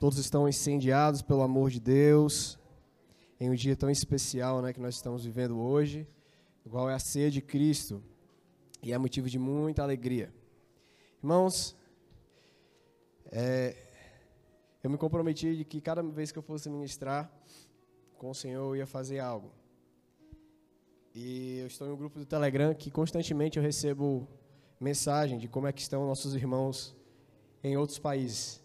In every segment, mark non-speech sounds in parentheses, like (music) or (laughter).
Todos estão incendiados pelo amor de Deus, em um dia tão especial né, que nós estamos vivendo hoje, igual é a ceia de Cristo, e é motivo de muita alegria. Irmãos, é, eu me comprometi de que cada vez que eu fosse ministrar com o Senhor, eu ia fazer algo. E eu estou em um grupo do Telegram que constantemente eu recebo mensagem de como é que estão nossos irmãos em outros países.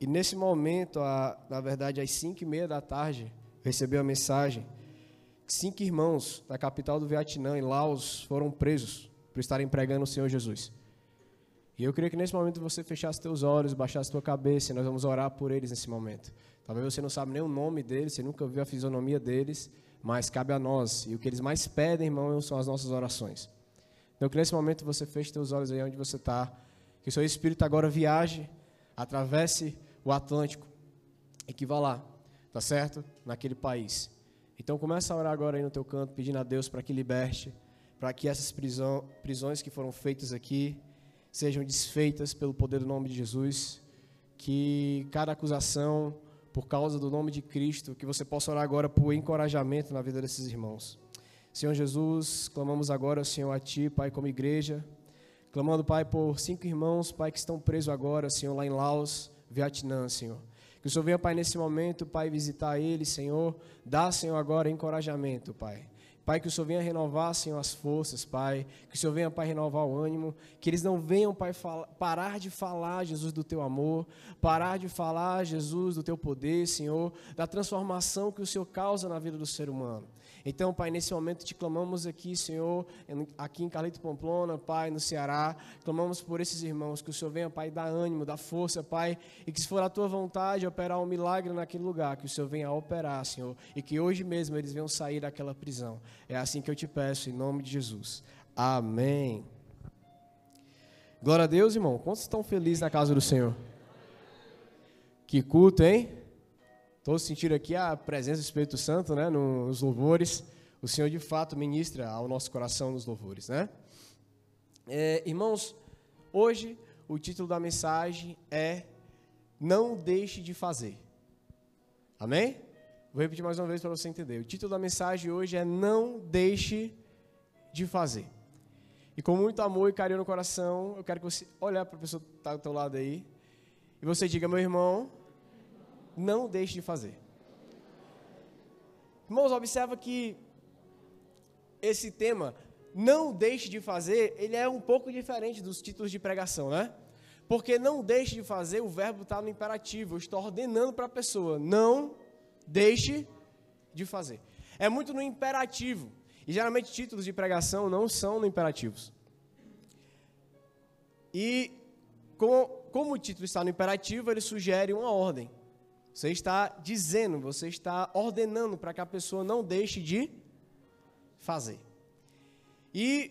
E nesse momento, a, na verdade, às 5 e meia da tarde, recebi a mensagem que cinco irmãos da capital do Vietnã, em Laos, foram presos por estarem pregando o Senhor Jesus. E eu queria que nesse momento você fechasse teus olhos, baixasse tua cabeça, e nós vamos orar por eles nesse momento. Talvez você não sabe nem o nome deles, você nunca viu a fisionomia deles, mas cabe a nós. E o que eles mais pedem, irmão, são as nossas orações. Então, que nesse momento você feche seus olhos aí onde você está, que o seu espírito agora viaje, atravesse o Atlântico e lá, tá certo? Naquele país. Então, começa a orar agora aí no teu canto, pedindo a Deus para que liberte, para que essas prisão, prisões que foram feitas aqui sejam desfeitas pelo poder do nome de Jesus, que cada acusação por causa do nome de Cristo, que você possa orar agora por encorajamento na vida desses irmãos. Senhor Jesus, clamamos agora, Senhor, a Ti, Pai, como igreja, clamando, Pai, por cinco irmãos, Pai, que estão presos agora, Senhor, lá em Laos, Vietnã, Senhor. Que o Senhor venha, Pai, nesse momento, Pai, visitar eles, Senhor, dá, Senhor, agora encorajamento, Pai. Pai, que o Senhor venha renovar, Senhor, as forças, Pai. Que o Senhor venha, Pai, renovar o ânimo. Que eles não venham, Pai, parar de falar, Jesus, do Teu amor. Parar de falar, Jesus, do Teu poder, Senhor. Da transformação que o Senhor causa na vida do ser humano. Então, Pai, nesse momento te clamamos aqui, Senhor, aqui em Carlito Pamplona, Pai, no Ceará, clamamos por esses irmãos, que o Senhor venha, Pai, dar ânimo, dar força, Pai, e que se for a tua vontade operar um milagre naquele lugar, que o Senhor venha operar, Senhor, e que hoje mesmo eles venham sair daquela prisão. É assim que eu te peço, em nome de Jesus. Amém. Glória a Deus, irmão. Quantos estão felizes na casa do Senhor? Que culto, hein? Todos sentiram aqui a presença do Espírito Santo né, nos louvores. O Senhor, de fato, ministra ao nosso coração nos louvores. Né? É, irmãos, hoje o título da mensagem é Não Deixe de Fazer. Amém? Vou repetir mais uma vez para você entender. O título da mensagem hoje é Não Deixe de Fazer. E com muito amor e carinho no coração, eu quero que você olhe para a pessoa que está do teu lado aí e você diga, meu irmão, não deixe de fazer. Irmãos, observa que esse tema, não deixe de fazer, ele é um pouco diferente dos títulos de pregação, né? Porque não deixe de fazer, o verbo está no imperativo, eu estou ordenando para a pessoa, não deixe de fazer. É muito no imperativo. E geralmente títulos de pregação não são no imperativos. E como, como o título está no imperativo, ele sugere uma ordem. Você está dizendo, você está ordenando para que a pessoa não deixe de fazer. E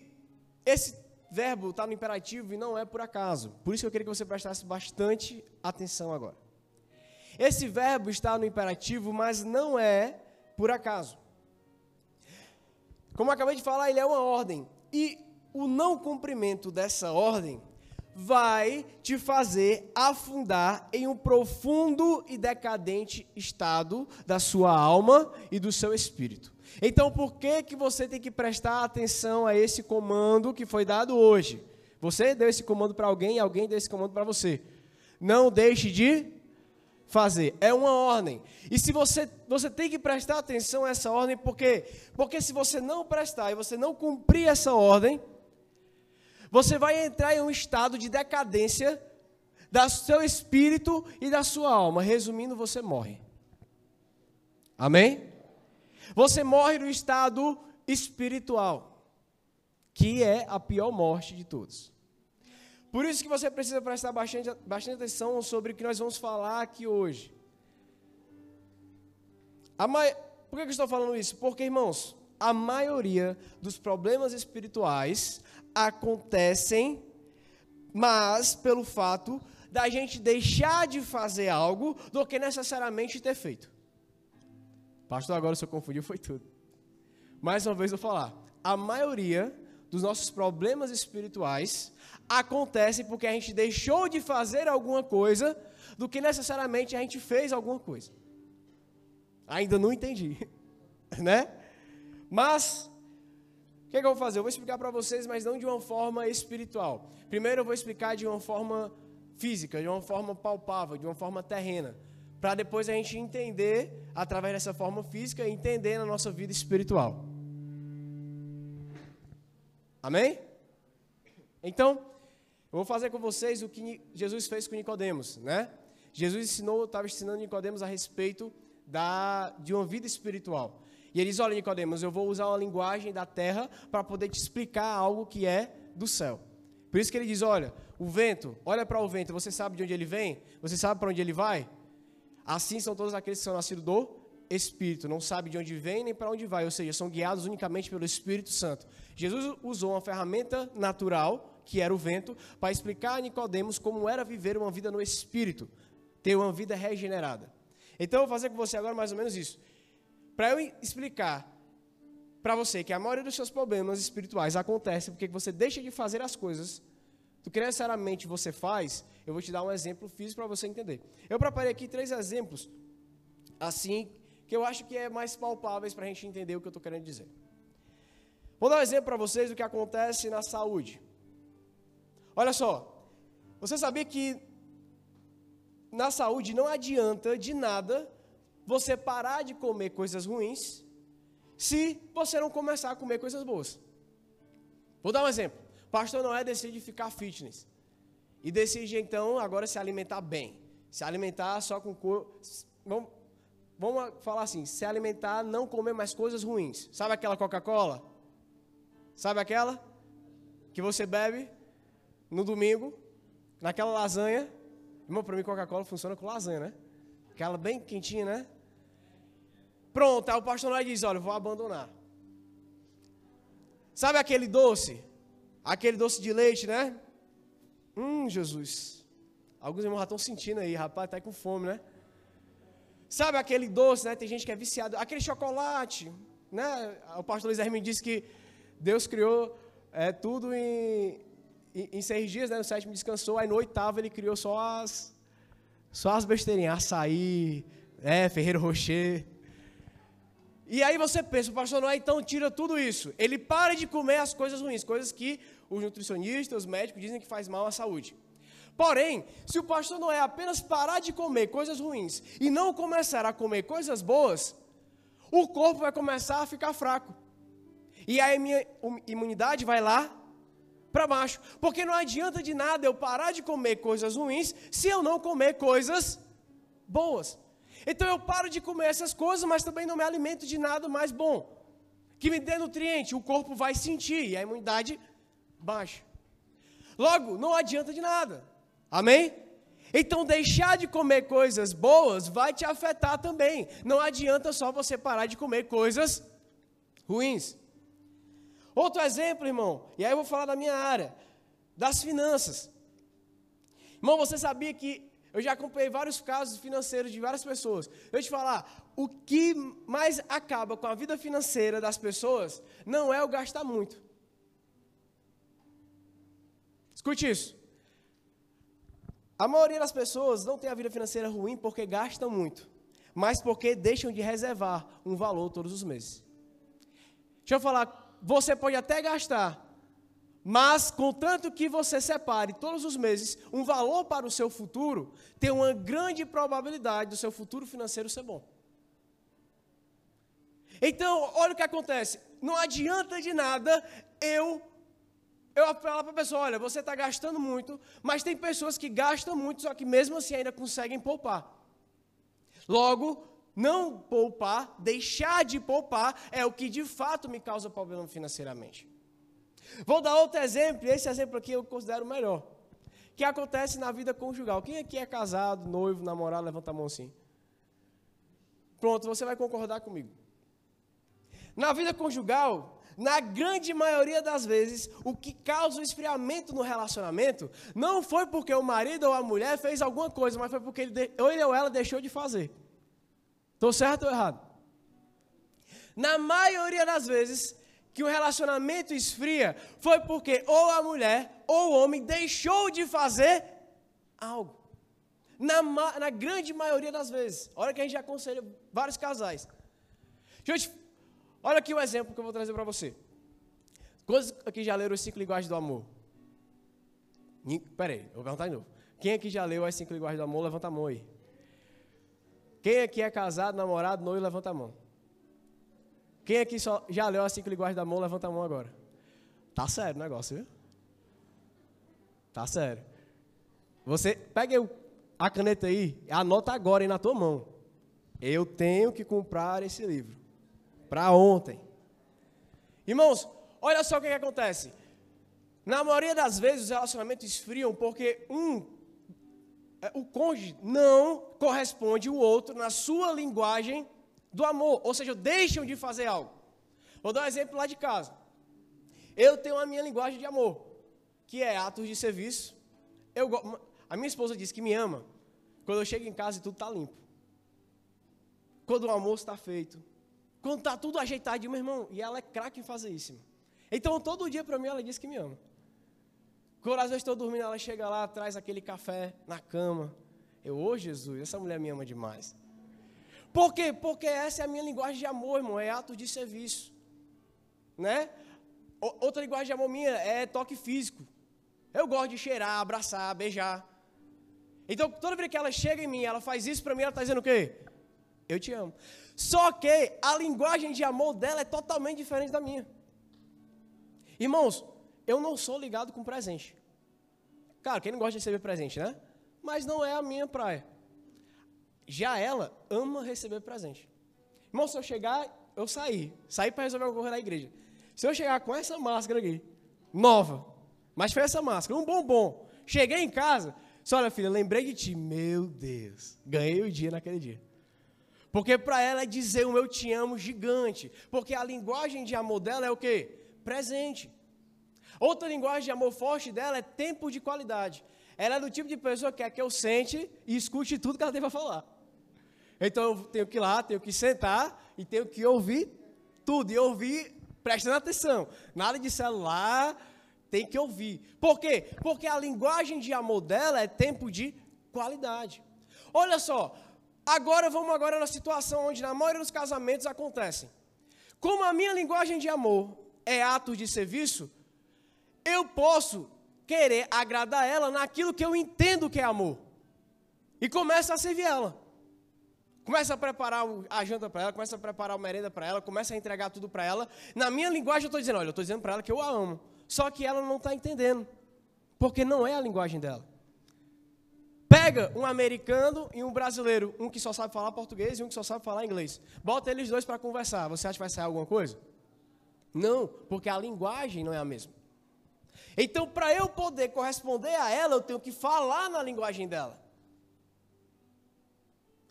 esse verbo está no imperativo e não é por acaso. Por isso que eu queria que você prestasse bastante atenção agora. Esse verbo está no imperativo, mas não é por acaso. Como eu acabei de falar, ele é uma ordem. E o não cumprimento dessa ordem vai te fazer afundar em um profundo e decadente estado da sua alma e do seu espírito. Então, por que que você tem que prestar atenção a esse comando que foi dado hoje? Você deu esse comando para alguém e alguém deu esse comando para você. Não deixe de fazer. É uma ordem. E se você você tem que prestar atenção a essa ordem, por quê? Porque se você não prestar e você não cumprir essa ordem, você vai entrar em um estado de decadência do seu espírito e da sua alma. Resumindo, você morre. Amém? Você morre no estado espiritual, que é a pior morte de todos. Por isso que você precisa prestar bastante, bastante atenção sobre o que nós vamos falar aqui hoje. Por que eu estou falando isso? Porque, irmãos, a maioria dos problemas espirituais acontecem, mas pelo fato da gente deixar de fazer algo do que necessariamente ter feito. Pastor, agora se eu confundiu foi tudo. Mais uma vez eu vou falar. A maioria dos nossos problemas espirituais acontece porque a gente deixou de fazer alguma coisa do que necessariamente a gente fez alguma coisa. Ainda não entendi, (laughs) né? Mas o que, é que, eu vou fazer? Eu vou explicar para vocês, mas não de uma forma espiritual. Primeiro eu vou explicar de uma forma física, de uma forma palpável, de uma forma terrena, para depois a gente entender através dessa forma física, entender na nossa vida espiritual. Amém? Então, eu vou fazer com vocês o que Jesus fez com Nicodemos, né? Jesus ensinou, estava ensinando Nicodemos a respeito da, de uma vida espiritual. E ele diz: Olha, Nicodemos, eu vou usar uma linguagem da terra para poder te explicar algo que é do céu. Por isso que ele diz: Olha, o vento, olha para o vento, você sabe de onde ele vem? Você sabe para onde ele vai? Assim são todos aqueles que são nascidos do Espírito, não sabe de onde vem nem para onde vai, ou seja, são guiados unicamente pelo Espírito Santo. Jesus usou uma ferramenta natural, que era o vento, para explicar a Nicodemos como era viver uma vida no Espírito, ter uma vida regenerada. Então eu vou fazer com você agora mais ou menos isso. Para eu explicar para você que a maioria dos seus problemas espirituais acontece porque você deixa de fazer as coisas do que necessariamente você faz, eu vou te dar um exemplo físico para você entender. Eu preparei aqui três exemplos, assim, que eu acho que é mais palpáveis para a gente entender o que eu estou querendo dizer. Vou dar um exemplo para vocês do que acontece na saúde. Olha só, você sabia que na saúde não adianta de nada você parar de comer coisas ruins se você não começar a comer coisas boas. Vou dar um exemplo. Pastor Noé decide ficar fitness. E decide então agora se alimentar bem. Se alimentar só com cor. Vamos, vamos falar assim: se alimentar, não comer mais coisas ruins. Sabe aquela Coca-Cola? Sabe aquela? Que você bebe no domingo, naquela lasanha. Irmão, para mim Coca-Cola funciona com lasanha, né? Aquela bem quentinha, né? Pronto, aí o pastor Noé diz: Olha, vou abandonar. Sabe aquele doce? Aquele doce de leite, né? Hum, Jesus. Alguns irmãos já estão sentindo aí, rapaz, tá aí com fome, né? Sabe aquele doce, né? Tem gente que é viciado. Aquele chocolate, né? O pastor Luiz Hermínio disse que Deus criou é, tudo em, em, em, seis dias, né? No sétimo descansou, aí no oitavo ele criou só as, só as besteirinhas, açaí, é, Ferreiro Rocher. E aí você pensa, pastor Noé então tira tudo isso. Ele para de comer as coisas ruins, coisas que os nutricionistas, os médicos dizem que faz mal à saúde. Porém, se o pastor Noé apenas parar de comer coisas ruins e não começar a comer coisas boas, o corpo vai começar a ficar fraco. E a minha imunidade vai lá para baixo. Porque não adianta de nada eu parar de comer coisas ruins se eu não comer coisas boas. Então eu paro de comer essas coisas, mas também não me alimento de nada mais bom. Que me dê nutriente, o corpo vai sentir e a imunidade baixa. Logo, não adianta de nada. Amém? Então deixar de comer coisas boas vai te afetar também. Não adianta só você parar de comer coisas ruins. Outro exemplo, irmão, e aí eu vou falar da minha área, das finanças. Irmão, você sabia que eu já acompanhei vários casos financeiros de várias pessoas. Eu te falar, o que mais acaba com a vida financeira das pessoas não é o gastar muito. Escute isso. A maioria das pessoas não tem a vida financeira ruim porque gastam muito, mas porque deixam de reservar um valor todos os meses. Deixa eu falar, você pode até gastar, mas, contanto que você separe todos os meses um valor para o seu futuro, tem uma grande probabilidade do seu futuro financeiro ser bom. Então, olha o que acontece. Não adianta de nada eu eu falar para a pessoa, olha, você está gastando muito, mas tem pessoas que gastam muito, só que mesmo assim ainda conseguem poupar. Logo, não poupar, deixar de poupar, é o que de fato me causa problema financeiramente. Vou dar outro exemplo, esse exemplo aqui eu considero melhor. Que acontece na vida conjugal. Quem aqui é casado, noivo, namorado, levanta a mão assim. Pronto, você vai concordar comigo. Na vida conjugal, na grande maioria das vezes, o que causa o esfriamento no relacionamento não foi porque o marido ou a mulher fez alguma coisa, mas foi porque ele, ele ou ela deixou de fazer. Estou certo ou errado? Na maioria das vezes, que o relacionamento esfria foi porque ou a mulher ou o homem deixou de fazer algo. Na, na grande maioria das vezes. Olha que a gente aconselha vários casais. Gente, olha aqui o um exemplo que eu vou trazer para você. Quantos aqui já leram os cinco linguagens do amor? Peraí, vou perguntar de novo. Quem aqui já leu as cinco linguagens do amor, levanta a mão aí. Quem aqui é casado, namorado, noivo, levanta a mão. Quem aqui só, já leu as cinco linguagens do amor, levanta a mão agora. Tá sério o negócio, viu? Tá sério. Você pega a caneta aí, anota agora aí na tua mão. Eu tenho que comprar esse livro. Para ontem. Irmãos, olha só o que, que acontece. Na maioria das vezes os relacionamentos esfriam porque um, é, o cônjuge não corresponde o outro na sua linguagem do amor, ou seja, deixam de fazer algo. Vou dar um exemplo lá de casa. Eu tenho a minha linguagem de amor, que é atos de serviço. Eu, a minha esposa diz que me ama quando eu chego em casa e tudo está limpo. Quando o almoço está feito. Quando está tudo ajeitadinho, meu irmão. E ela é craque em fazer isso. Então, todo dia para mim, ela diz que me ama. Quando às vezes estou dormindo, ela chega lá, traz aquele café na cama. Eu, ô oh, Jesus, essa mulher me ama demais. Por quê? Porque essa é a minha linguagem de amor, irmão, é ato de serviço. Né? Outra linguagem de amor minha é toque físico. Eu gosto de cheirar, abraçar, beijar. Então, toda vez que ela chega em mim, ela faz isso para mim, ela está dizendo o quê? Eu te amo. Só que a linguagem de amor dela é totalmente diferente da minha. Irmãos, eu não sou ligado com presente. Cara, quem não gosta de receber presente, né? Mas não é a minha praia. Já ela ama receber presente. Irmão, se eu chegar, eu sair, sair para resolver alguma coisa na igreja. Se eu chegar com essa máscara aqui, nova, mas foi essa máscara, um bombom, cheguei em casa, olha filha, lembrei de ti, meu Deus, ganhei o dia naquele dia. Porque para ela é dizer um eu te amo gigante, porque a linguagem de amor dela é o quê? Presente. Outra linguagem de amor forte dela é tempo de qualidade. Ela é do tipo de pessoa que quer que eu sente e escute tudo que ela tem para falar. Então eu tenho que ir lá, tenho que sentar e tenho que ouvir tudo. E ouvir prestando atenção. Nada de celular, tem que ouvir. Por quê? Porque a linguagem de amor dela é tempo de qualidade. Olha só, agora vamos agora na situação onde na maioria dos casamentos acontecem. Como a minha linguagem de amor é atos de serviço, eu posso querer agradar ela naquilo que eu entendo que é amor. E começa a servir ela. Começa a preparar a janta para ela, começa a preparar a merenda para ela, começa a entregar tudo para ela. Na minha linguagem eu estou dizendo, olha, eu estou dizendo para ela que eu a amo. Só que ela não está entendendo. Porque não é a linguagem dela. Pega um americano e um brasileiro, um que só sabe falar português e um que só sabe falar inglês. Bota eles dois para conversar. Você acha que vai sair alguma coisa? Não, porque a linguagem não é a mesma. Então, para eu poder corresponder a ela, eu tenho que falar na linguagem dela.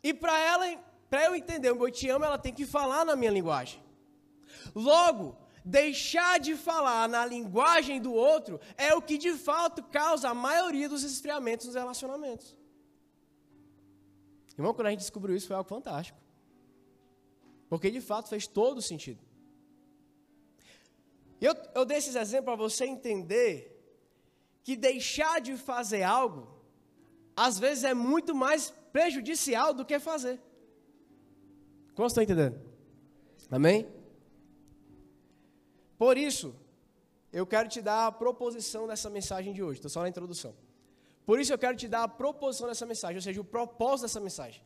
E para ela, para eu entender o eu te amo, ela tem que falar na minha linguagem. Logo, deixar de falar na linguagem do outro é o que de fato causa a maioria dos esfriamentos nos relacionamentos. Irmão, quando a gente descobriu isso foi algo fantástico. Porque de fato fez todo sentido. Eu, eu dei esses exemplos para você entender que deixar de fazer algo, às vezes é muito mais prejudicial do que fazer. Como estão entendendo? Amém? Por isso, eu quero te dar a proposição dessa mensagem de hoje. Estou só na introdução. Por isso eu quero te dar a proposição dessa mensagem, ou seja, o propósito dessa mensagem.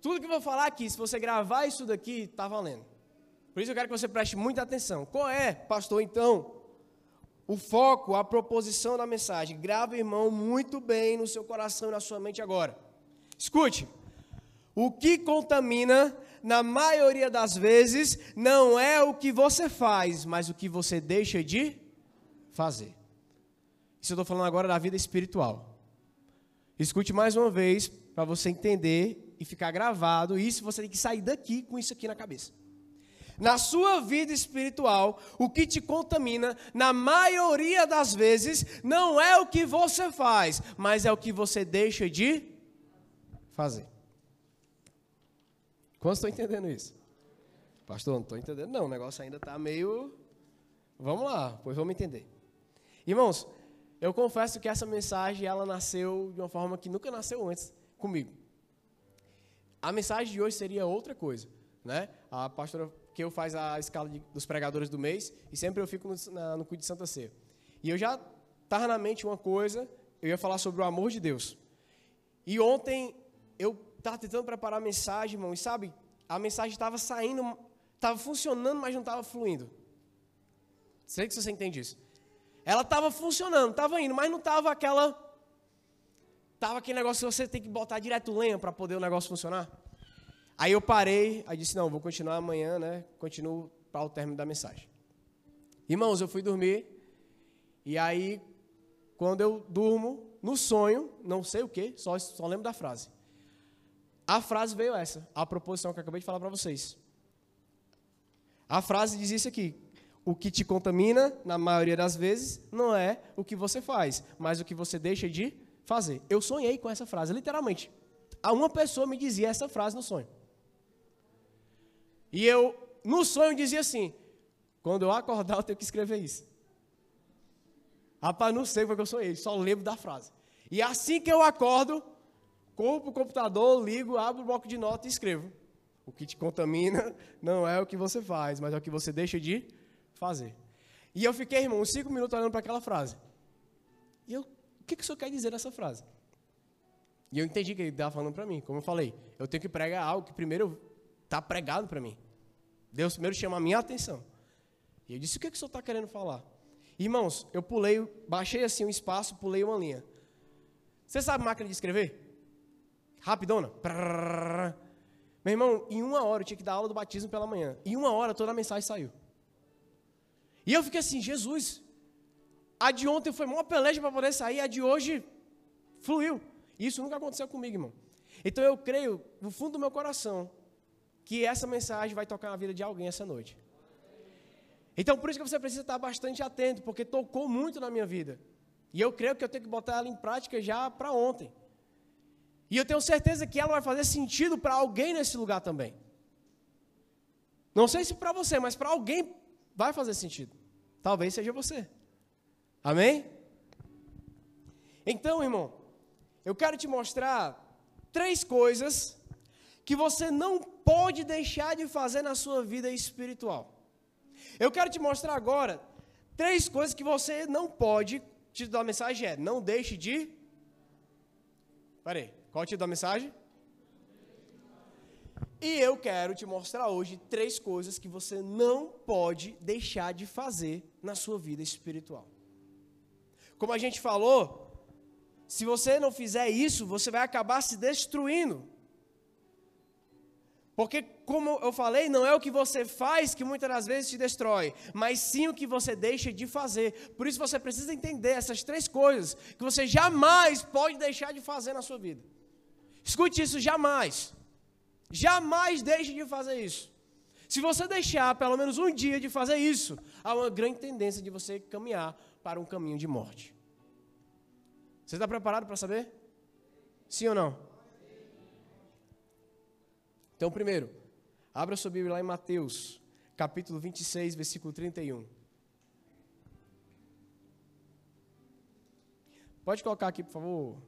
Tudo que eu vou falar aqui, se você gravar isso daqui, está valendo. Por isso eu quero que você preste muita atenção. Qual é, pastor, então, o foco, a proposição da mensagem? Grave, irmão, muito bem no seu coração e na sua mente agora. Escute. O que contamina, na maioria das vezes, não é o que você faz, mas o que você deixa de fazer. Isso eu estou falando agora da vida espiritual. Escute mais uma vez, para você entender e ficar gravado. Isso você tem que sair daqui com isso aqui na cabeça. Na sua vida espiritual, o que te contamina, na maioria das vezes, não é o que você faz, mas é o que você deixa de fazer. Quantos estão entendendo isso? Pastor, não estou entendendo, não. O negócio ainda está meio Vamos lá, pois vamos entender. Irmãos, eu confesso que essa mensagem ela nasceu de uma forma que nunca nasceu antes comigo. A mensagem de hoje seria outra coisa, né? A pastora que eu faz a escala de, dos pregadores do mês e sempre eu fico no, na, no de Santa Ceia. E eu já estava na mente uma coisa, eu ia falar sobre o amor de Deus. E ontem eu estava tentando preparar a mensagem, irmão, e sabe, a mensagem estava saindo, estava funcionando, mas não estava fluindo. Sei que você entende isso. Ela estava funcionando, estava indo, mas não estava aquela. Estava aquele negócio que você tem que botar direto lenha para poder o negócio funcionar. Aí eu parei, aí disse: Não, vou continuar amanhã, né? Continuo para o término da mensagem. Irmãos, eu fui dormir, e aí, quando eu durmo, no sonho, não sei o que, só, só lembro da frase. A frase veio essa, a proposição que eu acabei de falar para vocês. A frase diz isso aqui: o que te contamina, na maioria das vezes, não é o que você faz, mas o que você deixa de fazer. Eu sonhei com essa frase, literalmente. Uma pessoa me dizia essa frase no sonho. E eu, no sonho, dizia assim: quando eu acordar, eu tenho que escrever isso. Rapaz, não sei porque eu sonhei, só lembro da frase. E assim que eu acordo, corro para o computador, ligo, abro o bloco de notas e escrevo. O que te contamina (laughs) não é o que você faz, mas é o que você deixa de fazer. E eu fiquei, irmão, uns cinco minutos olhando para aquela frase. E eu, o que, que o senhor quer dizer nessa frase? E eu entendi que ele estava falando para mim. Como eu falei, eu tenho que pregar algo que primeiro está pregado para mim. Deus primeiro chama a minha atenção. E eu disse, o que, que o senhor está querendo falar? Irmãos, eu pulei, baixei assim um espaço, pulei uma linha. Você sabe máquina de escrever? Rapidona. Meu irmão, em uma hora eu tinha que dar aula do batismo pela manhã. Em uma hora toda a mensagem saiu. E eu fiquei assim, Jesus, a de ontem foi uma peleja para poder sair, a de hoje fluiu. Isso nunca aconteceu comigo, irmão. Então eu creio, no fundo do meu coração, que essa mensagem vai tocar na vida de alguém essa noite. Então por isso que você precisa estar bastante atento, porque tocou muito na minha vida. E eu creio que eu tenho que botar ela em prática já para ontem. E eu tenho certeza que ela vai fazer sentido para alguém nesse lugar também. Não sei se para você, mas para alguém vai fazer sentido. Talvez seja você. Amém? Então, irmão, eu quero te mostrar três coisas que você não pode deixar de fazer na sua vida espiritual. Eu quero te mostrar agora três coisas que você não pode. O título da mensagem é: Não deixe de. Peraí, qual o título da mensagem? E eu quero te mostrar hoje três coisas que você não pode deixar de fazer na sua vida espiritual. Como a gente falou, se você não fizer isso, você vai acabar se destruindo. Porque, como eu falei, não é o que você faz que muitas das vezes te destrói, mas sim o que você deixa de fazer. Por isso você precisa entender essas três coisas que você jamais pode deixar de fazer na sua vida. Escute isso, jamais. Jamais deixe de fazer isso. Se você deixar pelo menos um dia de fazer isso, há uma grande tendência de você caminhar para um caminho de morte. Você está preparado para saber? Sim ou não? Então, primeiro, abra sua Bíblia lá em Mateus, capítulo 26, versículo 31. Pode colocar aqui, por favor.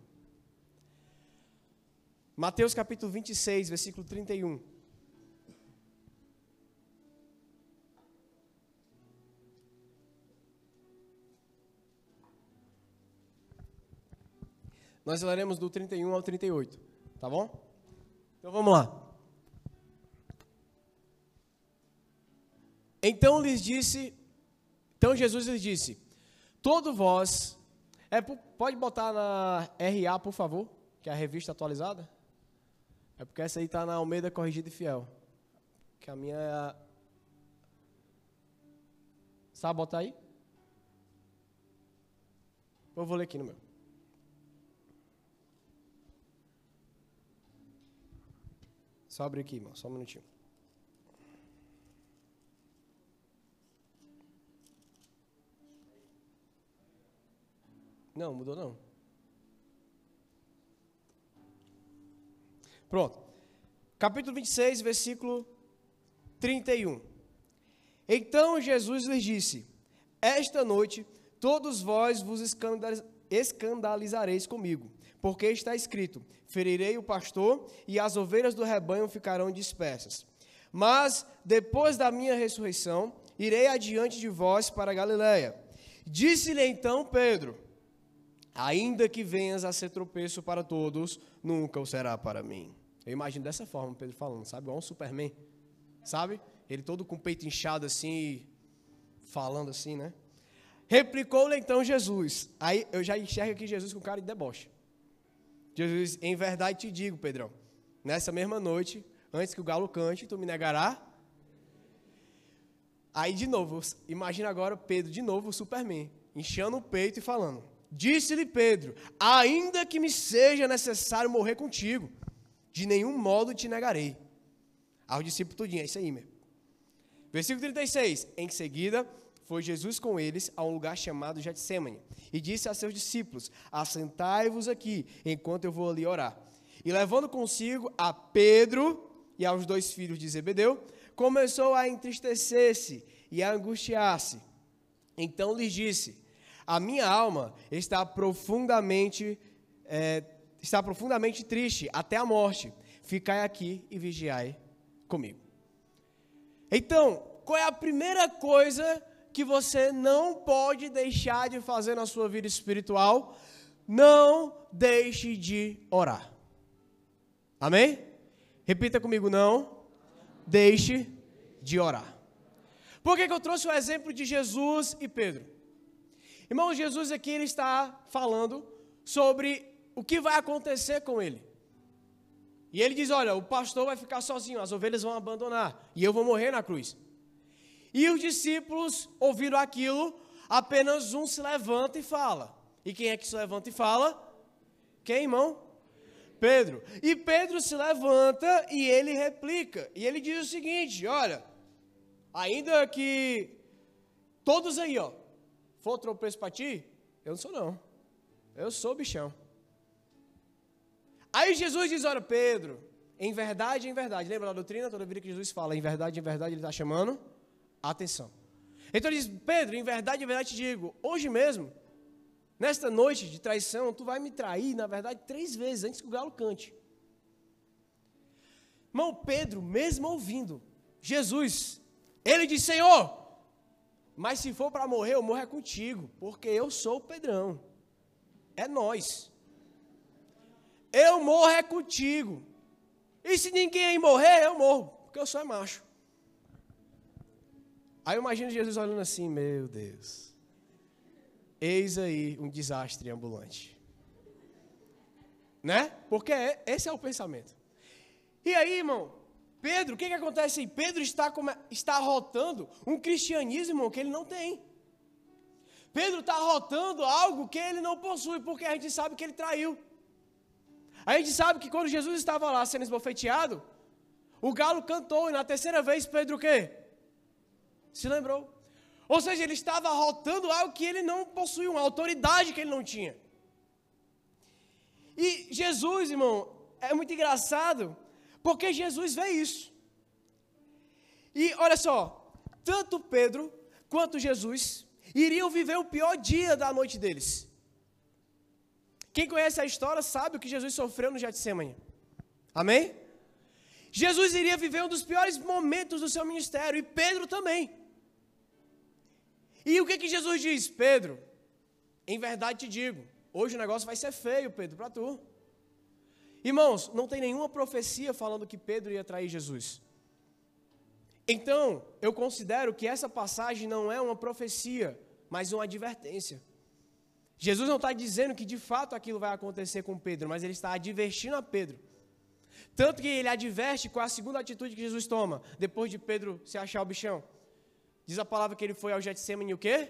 Mateus capítulo 26, versículo 31. Nós leremos do 31 ao 38, tá bom? Então vamos lá. Então lhes disse, então Jesus lhes disse: Todo vós, é, pode botar na RA, por favor, que é a revista atualizada? É porque essa aí está na Almeida Corrigida e Fiel. Que a minha é a... Sabe botar aí? Eu vou ler aqui no meu. Só abrir aqui, irmão. Só um minutinho. Não, mudou não. Pronto. Capítulo 26, versículo 31. Então Jesus lhes disse: Esta noite todos vós vos escandalizareis comigo, porque está escrito: ferirei o pastor e as ovelhas do rebanho ficarão dispersas. Mas depois da minha ressurreição, irei adiante de vós para Galiléia. Disse-lhe então Pedro: Ainda que venhas a ser tropeço para todos, nunca o será para mim. Eu imagino dessa forma Pedro falando, sabe? Igual um Superman, sabe? Ele todo com o peito inchado assim, falando assim, né? Replicou-lhe então Jesus. Aí eu já enxergo aqui Jesus com cara de deboche. Jesus, em verdade te digo, Pedrão, nessa mesma noite, antes que o galo cante, tu me negará. Aí de novo, imagina agora Pedro de novo, o Superman, inchando o peito e falando: Disse-lhe Pedro: Ainda que me seja necessário morrer contigo, de nenhum modo te negarei. Ao discípulo tudinho, é isso aí mesmo. Versículo 36. Em seguida, foi Jesus com eles a um lugar chamado Getsemane e disse a seus discípulos: Assentai-vos aqui, enquanto eu vou ali orar. E levando consigo a Pedro e aos dois filhos de Zebedeu, começou a entristecer-se e a angustiar-se. Então lhes disse: a minha alma está profundamente, é, está profundamente triste até a morte. Ficai aqui e vigiai comigo. Então, qual é a primeira coisa que você não pode deixar de fazer na sua vida espiritual? Não deixe de orar. Amém? Repita comigo, não deixe de orar. Por que, que eu trouxe o exemplo de Jesus e Pedro? Irmão, Jesus aqui ele está falando sobre o que vai acontecer com ele. E ele diz: Olha, o pastor vai ficar sozinho, as ovelhas vão abandonar, e eu vou morrer na cruz. E os discípulos, ouvindo aquilo, apenas um se levanta e fala. E quem é que se levanta e fala? Quem, irmão? Pedro. E Pedro se levanta e ele replica. E ele diz o seguinte: Olha, ainda que todos aí, ó, for tropeço para ti, eu não sou não. Eu sou bichão. Aí Jesus diz: Olha, Pedro, em verdade, em verdade. Lembra da doutrina? Toda vida que Jesus fala, em verdade, em verdade, ele está chamando atenção. Então ele diz: Pedro, em verdade, em verdade te digo, hoje mesmo, nesta noite de traição, tu vai me trair, na verdade, três vezes antes que o galo cante. Irmão Pedro, mesmo ouvindo Jesus, ele diz: Senhor, mas se for para morrer, eu morro é contigo, porque eu sou o Pedrão. É nós. Eu morro é contigo. E se ninguém morrer, eu morro, porque eu sou macho. Aí eu imagino Jesus olhando assim, meu Deus. Eis aí um desastre ambulante. Né? Porque é, esse é o pensamento. E aí, irmão, Pedro, o que, que acontece aí? Pedro está, está rotando um cristianismo que ele não tem. Pedro está rotando algo que ele não possui, porque a gente sabe que ele traiu. A gente sabe que quando Jesus estava lá sendo esbofeteado, o galo cantou e na terceira vez Pedro o quê? Se lembrou. Ou seja, ele estava rotando algo que ele não possuía, uma autoridade que ele não tinha. E Jesus, irmão, é muito engraçado, porque Jesus vê isso. E olha só, tanto Pedro quanto Jesus iriam viver o pior dia da noite deles. Quem conhece a história sabe o que Jesus sofreu no Getsemane. Amém? Jesus iria viver um dos piores momentos do seu ministério e Pedro também. E o que que Jesus diz? Pedro, em verdade te digo, hoje o negócio vai ser feio, Pedro, para tu. Irmãos, não tem nenhuma profecia falando que Pedro ia trair Jesus. Então, eu considero que essa passagem não é uma profecia, mas uma advertência. Jesus não está dizendo que de fato aquilo vai acontecer com Pedro, mas ele está advertindo a Pedro. Tanto que ele adverte com a segunda atitude que Jesus toma, depois de Pedro se achar o bichão. Diz a palavra que ele foi ao Getsemane o quê?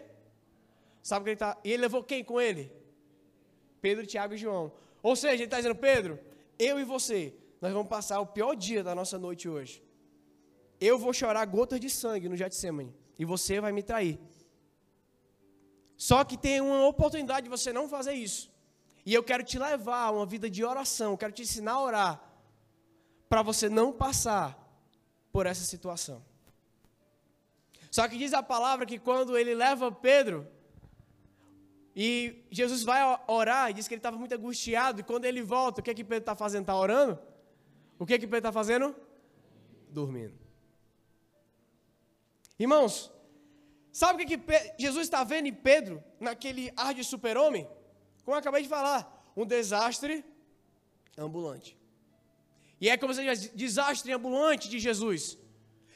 Sabe que ele está. E ele levou quem com ele? Pedro, Tiago e João. Ou seja, ele está dizendo, Pedro, eu e você, nós vamos passar o pior dia da nossa noite hoje. Eu vou chorar gotas de sangue no Getsemane e você vai me trair. Só que tem uma oportunidade de você não fazer isso. E eu quero te levar a uma vida de oração, quero te ensinar a orar para você não passar por essa situação. Só que diz a palavra que quando ele leva Pedro e Jesus vai orar, e diz que ele estava muito angustiado, e quando ele volta, o que é que Pedro está fazendo? Está orando? O que é que Pedro está fazendo? Dormindo. Irmãos, sabe o que, que Jesus está vendo em Pedro, naquele ar de super-homem? Como eu acabei de falar, um desastre ambulante. E é como se diz, desastre ambulante de Jesus.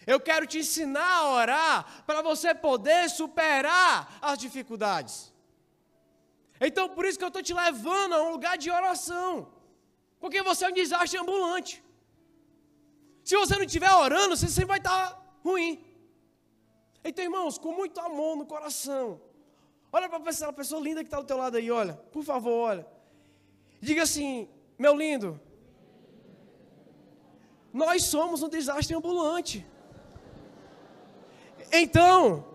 Eu quero te ensinar a orar para você poder superar as dificuldades. Então, por isso que eu estou te levando a um lugar de oração. Porque você é um desastre ambulante. Se você não estiver orando, você sempre vai estar ruim. Então, irmãos, com muito amor no coração, olha para aquela pessoa linda que está do teu lado aí, olha, por favor, olha. Diga assim, meu lindo, nós somos um desastre ambulante. Então,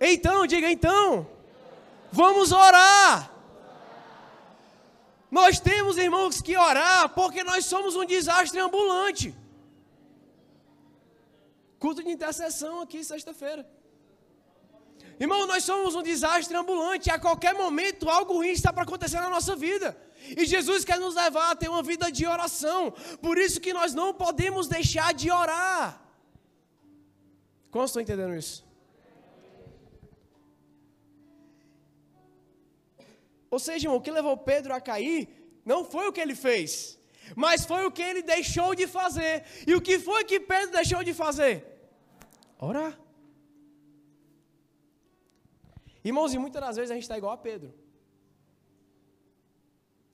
então, diga então, vamos orar. Nós temos, irmãos, que orar, porque nós somos um desastre ambulante. Culto de intercessão aqui, sexta-feira. Irmão, nós somos um desastre ambulante. A qualquer momento, algo ruim está para acontecer na nossa vida. E Jesus quer nos levar a ter uma vida de oração. Por isso que nós não podemos deixar de orar. Como estão entendendo isso? Ou seja, irmão, o que levou Pedro a cair não foi o que ele fez, mas foi o que ele deixou de fazer. E o que foi que Pedro deixou de fazer? Orar. Irmãos, e muitas das vezes a gente está igual a Pedro.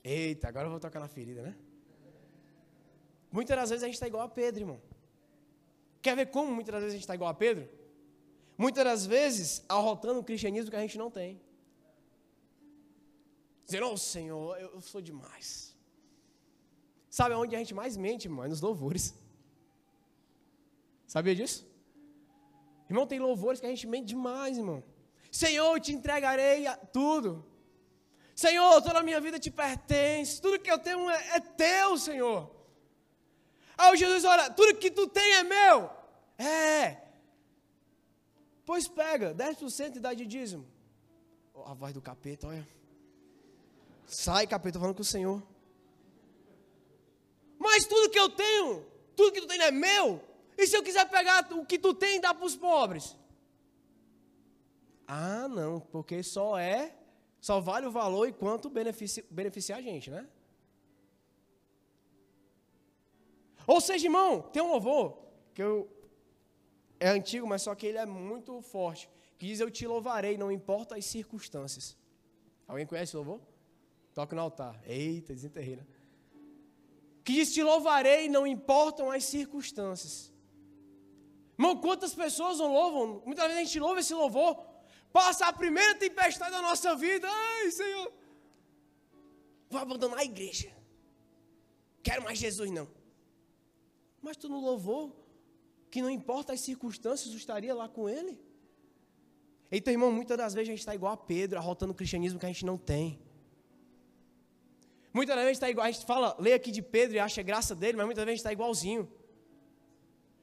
Eita, agora eu vou tocar na ferida, né? Muitas das vezes a gente está igual a Pedro, irmão. Quer ver como muitas das vezes a gente está igual a Pedro? Muitas das vezes arrotando o cristianismo que a gente não tem. Dizendo, oh Senhor, eu, eu sou demais. Sabe onde a gente mais mente, irmão? É nos louvores. Sabia disso? Irmão, tem louvores que a gente mente demais, irmão. Senhor, eu te entregarei tudo. Senhor, toda a minha vida te pertence, tudo que eu tenho é, é teu, Senhor. Aí Jesus olha, tudo que tu tem é meu. É. Pois pega, 10% e dá de dízimo. Oh, a voz do capeta, olha. Sai, capeta, falando com o Senhor. Mas tudo que eu tenho, tudo que tu tem é meu. E se eu quiser pegar o que tu tem e dar para os pobres? Ah, não, porque só é só vale o valor enquanto beneficia, beneficia a gente, né? Ou seja, irmão, tem um louvor que eu, é antigo, mas só que ele é muito forte. Que diz: Eu te louvarei, não importa as circunstâncias. Alguém conhece o louvor? Toca no altar. Eita, desenterrei, né? Que diz: Te louvarei, não importam as circunstâncias. Irmão, quantas pessoas não louvam? Muitas vezes a gente louva esse louvor Passa a primeira tempestade da nossa vida. Ai, Senhor. Vou abandonar a igreja. Quero mais Jesus, não. Mas tu não louvou que não importa as circunstâncias, tu estaria lá com ele? Então, irmão, muitas das vezes a gente está igual a Pedro, arrotando o cristianismo que a gente não tem. Muitas vezes está igual, a gente fala, lê aqui de Pedro e acha graça dele, mas muitas vezes está igualzinho.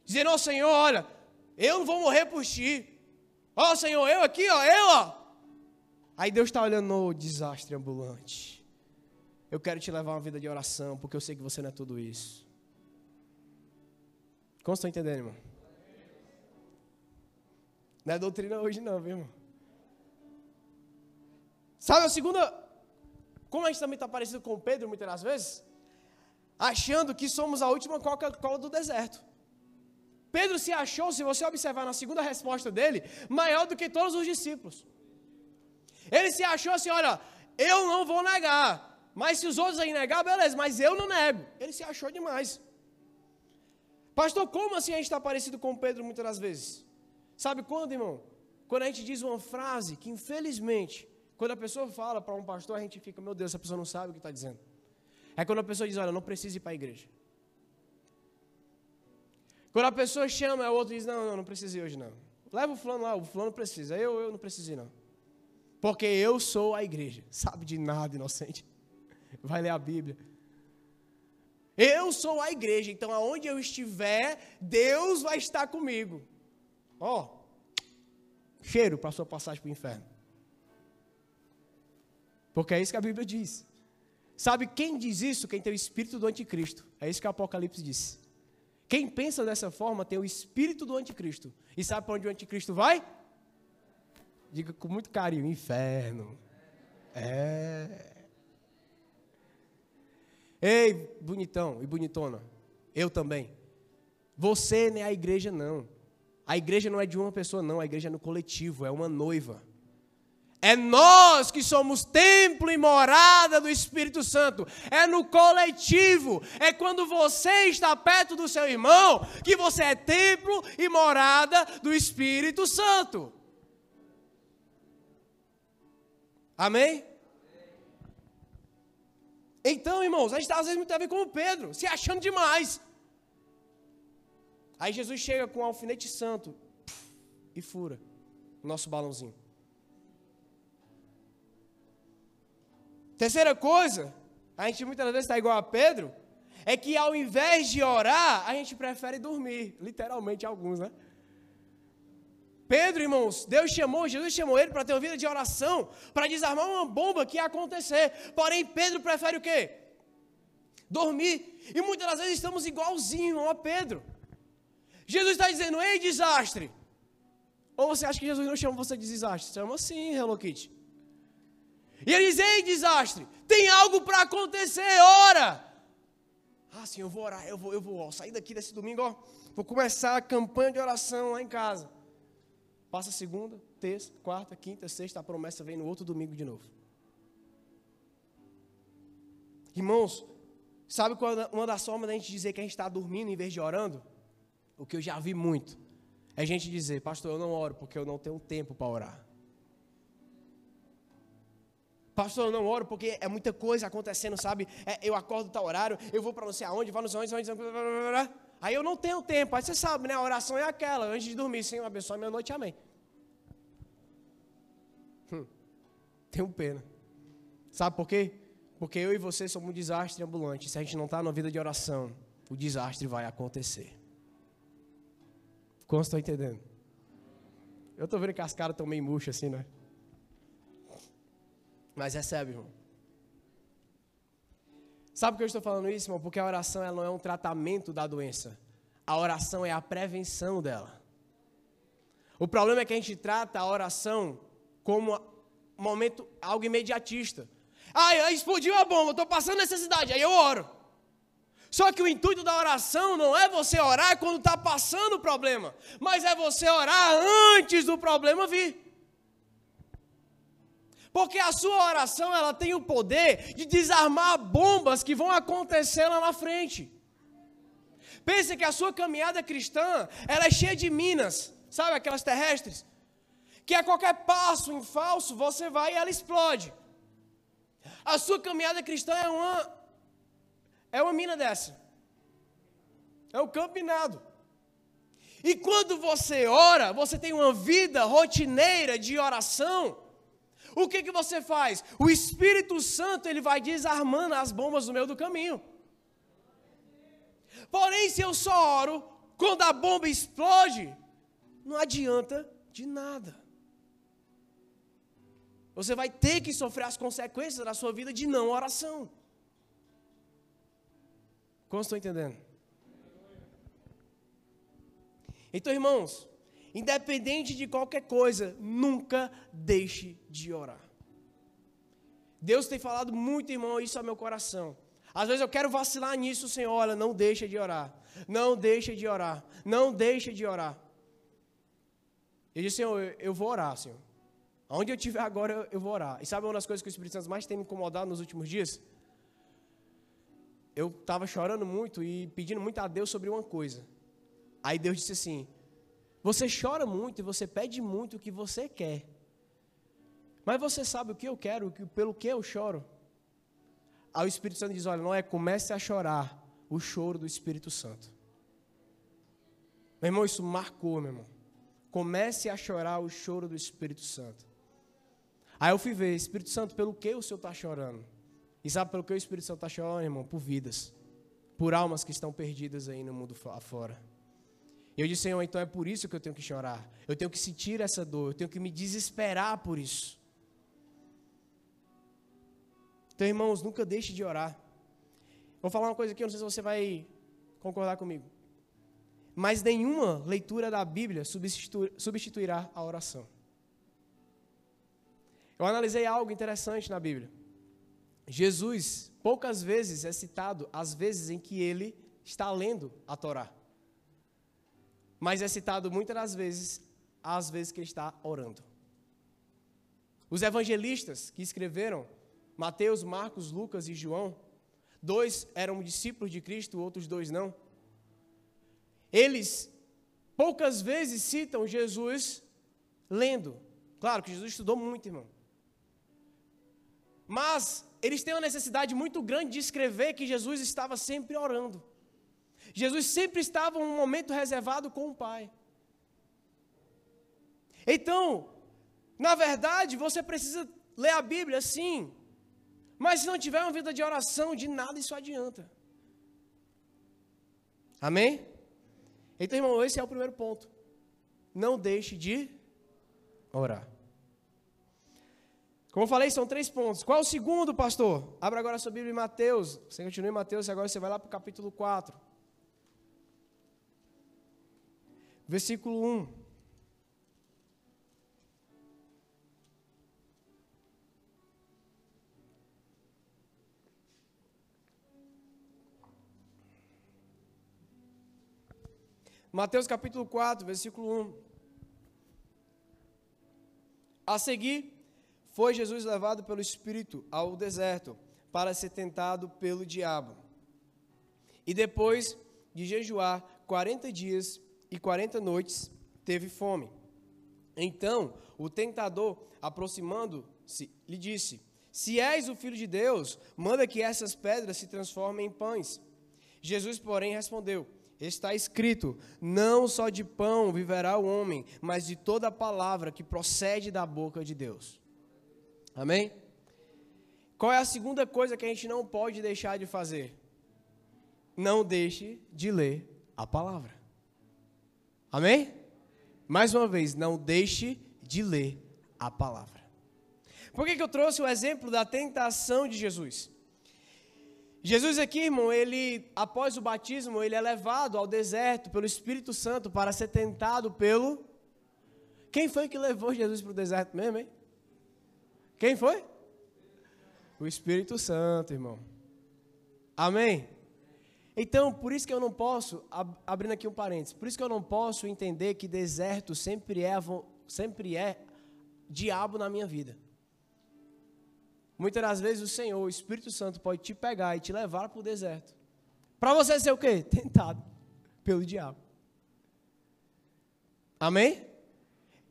Dizendo, ó Senhor, olha, eu não vou morrer por ti. Ó oh, Senhor, eu aqui, ó, eu, ó. Aí Deus está olhando no desastre ambulante. Eu quero te levar uma vida de oração, porque eu sei que você não é tudo isso. Como estão entendendo, irmão? Não é doutrina hoje não, viu, irmão? Sabe a segunda... Como a gente também está parecido com Pedro muitas das vezes? Achando que somos a última Coca-Cola do deserto. Pedro se achou, se você observar na segunda resposta dele, maior do que todos os discípulos. Ele se achou assim: olha, eu não vou negar, mas se os outros aí negar, beleza, mas eu não nego. Ele se achou demais. Pastor, como assim a gente está parecido com Pedro muitas das vezes? Sabe quando, irmão? Quando a gente diz uma frase que, infelizmente, quando a pessoa fala para um pastor, a gente fica, meu Deus, essa pessoa não sabe o que está dizendo. É quando a pessoa diz, olha, não precisa ir para a igreja. Quando a pessoa chama, o outro diz: Não, não, não precisa ir hoje não. Leva o fulano lá, o fulano precisa. Eu, eu não preciso ir não. Porque eu sou a igreja. Sabe de nada, inocente. (laughs) Vai ler a Bíblia. Eu sou a igreja, então aonde eu estiver, Deus vai estar comigo. Ó, oh, cheiro para sua passagem para o inferno. Porque é isso que a Bíblia diz. Sabe quem diz isso? Quem tem o espírito do anticristo. É isso que o Apocalipse diz. Quem pensa dessa forma tem o espírito do anticristo. E sabe para onde o anticristo vai? Diga com muito carinho: inferno. É. Ei, bonitão e bonitona. Eu também. Você não é a igreja, não. A igreja não é de uma pessoa, não. A igreja é no coletivo, é uma noiva. É nós que somos templo e morada do Espírito Santo. É no coletivo. É quando você está perto do seu irmão que você é templo e morada do Espírito Santo. Amém? Então, irmãos, a gente está às vezes muito a ver como Pedro, se achando demais. Aí Jesus chega com um alfinete santo e fura o nosso balãozinho. Terceira coisa, a gente muitas vezes está igual a Pedro, é que ao invés de orar, a gente prefere dormir. Literalmente alguns, né? Pedro, irmãos, Deus chamou, Jesus chamou ele para ter uma vida de oração, para desarmar uma bomba que ia acontecer. Porém, Pedro prefere o quê? Dormir. E muitas das vezes estamos igualzinho a Pedro. Jesus está dizendo, ei, desastre. Ou você acha que Jesus não chama você de desastre? Chama sim, Hello Kitty. E ele diz: Ei, desastre, tem algo para acontecer, ora. Ah, sim, eu vou orar, eu vou, eu vou ó, sair daqui desse domingo, ó, vou começar a campanha de oração lá em casa. Passa segunda, terça, quarta, quinta, sexta, a promessa vem no outro domingo de novo. Irmãos, sabe qual é uma das formas da gente dizer que a gente está dormindo em vez de orando? O que eu já vi muito é a gente dizer, pastor, eu não oro porque eu não tenho tempo para orar. Pastor, eu não oro porque é muita coisa acontecendo, sabe? É, eu acordo tal horário, eu vou para não sei aonde, vou não sei onde, onde, onde, aí eu não tenho tempo. Aí você sabe, né? A oração é aquela, antes de dormir, Senhor, abençoe minha noite, amém. Hum, tenho pena. Sabe por quê? Porque eu e você somos um desastre ambulante. Se a gente não está na vida de oração, o desastre vai acontecer. Como estão entendendo? Eu estou vendo que as caras estão meio murchas assim, né? Mas recebe, irmão. Sabe por que eu estou falando isso, irmão? Porque a oração ela não é um tratamento da doença. A oração é a prevenção dela. O problema é que a gente trata a oração como um momento, algo imediatista. Ah, explodiu a bomba, estou passando necessidade, aí eu oro. Só que o intuito da oração não é você orar quando está passando o problema, mas é você orar antes do problema vir. Porque a sua oração ela tem o poder de desarmar bombas que vão acontecer lá na frente. Pense que a sua caminhada cristã, ela é cheia de minas, sabe aquelas terrestres? Que a qualquer passo em falso, você vai e ela explode. A sua caminhada cristã é uma é uma mina dessa. É um campo. E quando você ora, você tem uma vida rotineira de oração, o que, que você faz? O Espírito Santo ele vai desarmando as bombas no meio do caminho. Porém, se eu só oro, quando a bomba explode, não adianta de nada. Você vai ter que sofrer as consequências da sua vida de não oração. Como estão entendendo? Então, irmãos, Independente de qualquer coisa, nunca deixe de orar. Deus tem falado muito, irmão, isso ao meu coração. Às vezes eu quero vacilar nisso, Senhor, olha, não deixa de orar. Não deixa de orar. Não deixa de orar. Eu disse, Senhor, eu, vou orar, Senhor. Aonde eu estiver agora, eu, eu vou orar. E sabe uma das coisas que o Espírito Santo mais tem me incomodado nos últimos dias? Eu estava chorando muito e pedindo muito a Deus sobre uma coisa. Aí Deus disse assim: você chora muito e você pede muito o que você quer. Mas você sabe o que eu quero, pelo que eu choro? Aí o Espírito Santo diz: Olha, não é comece a chorar o choro do Espírito Santo. Meu irmão, isso marcou, meu irmão. Comece a chorar o choro do Espírito Santo. Aí eu fui ver, Espírito Santo, pelo que o Senhor está chorando? E sabe pelo que o Espírito Santo está chorando, irmão? Por vidas. Por almas que estão perdidas aí no mundo afora. E eu disse, Senhor, então é por isso que eu tenho que chorar. Eu tenho que sentir essa dor, eu tenho que me desesperar por isso. Então, irmãos, nunca deixe de orar. Vou falar uma coisa aqui, eu não sei se você vai concordar comigo. Mas nenhuma leitura da Bíblia substituirá a oração. Eu analisei algo interessante na Bíblia. Jesus, poucas vezes é citado as vezes em que ele está lendo a Torá. Mas é citado muitas das vezes as vezes que ele está orando. Os evangelistas que escreveram, Mateus, Marcos, Lucas e João, dois eram discípulos de Cristo, outros dois não. Eles poucas vezes citam Jesus lendo. Claro que Jesus estudou muito, irmão. Mas eles têm uma necessidade muito grande de escrever que Jesus estava sempre orando. Jesus sempre estava em um momento reservado com o Pai. Então, na verdade, você precisa ler a Bíblia, sim. Mas se não tiver uma vida de oração, de nada isso adianta. Amém? Então, irmão, esse é o primeiro ponto. Não deixe de orar. Como eu falei, são três pontos. Qual é o segundo, pastor? Abra agora a sua Bíblia em Mateus. Você continua em Mateus e agora você vai lá para o capítulo 4. Versículo 1. Mateus capítulo 4, versículo 1. A seguir, foi Jesus levado pelo Espírito ao deserto para ser tentado pelo diabo. E depois de jejuar 40 dias e 40 noites, teve fome. Então o tentador, aproximando-se, lhe disse: Se és o filho de Deus, manda que essas pedras se transformem em pães. Jesus, porém, respondeu: Está escrito: Não só de pão viverá o homem, mas de toda a palavra que procede da boca de Deus. Amém? Qual é a segunda coisa que a gente não pode deixar de fazer? Não deixe de ler a palavra. Amém? Mais uma vez, não deixe de ler a palavra. Por que, que eu trouxe o exemplo da tentação de Jesus? Jesus aqui, irmão, ele, após o batismo, ele é levado ao deserto pelo Espírito Santo para ser tentado pelo. Quem foi que levou Jesus para o deserto mesmo, hein? Quem foi? O Espírito Santo, irmão. Amém? Então, por isso que eu não posso, abrindo aqui um parênteses, por isso que eu não posso entender que deserto sempre é, sempre é diabo na minha vida. Muitas das vezes o Senhor, o Espírito Santo, pode te pegar e te levar para o deserto. Para você ser o quê? (laughs) Tentado pelo diabo. Amém?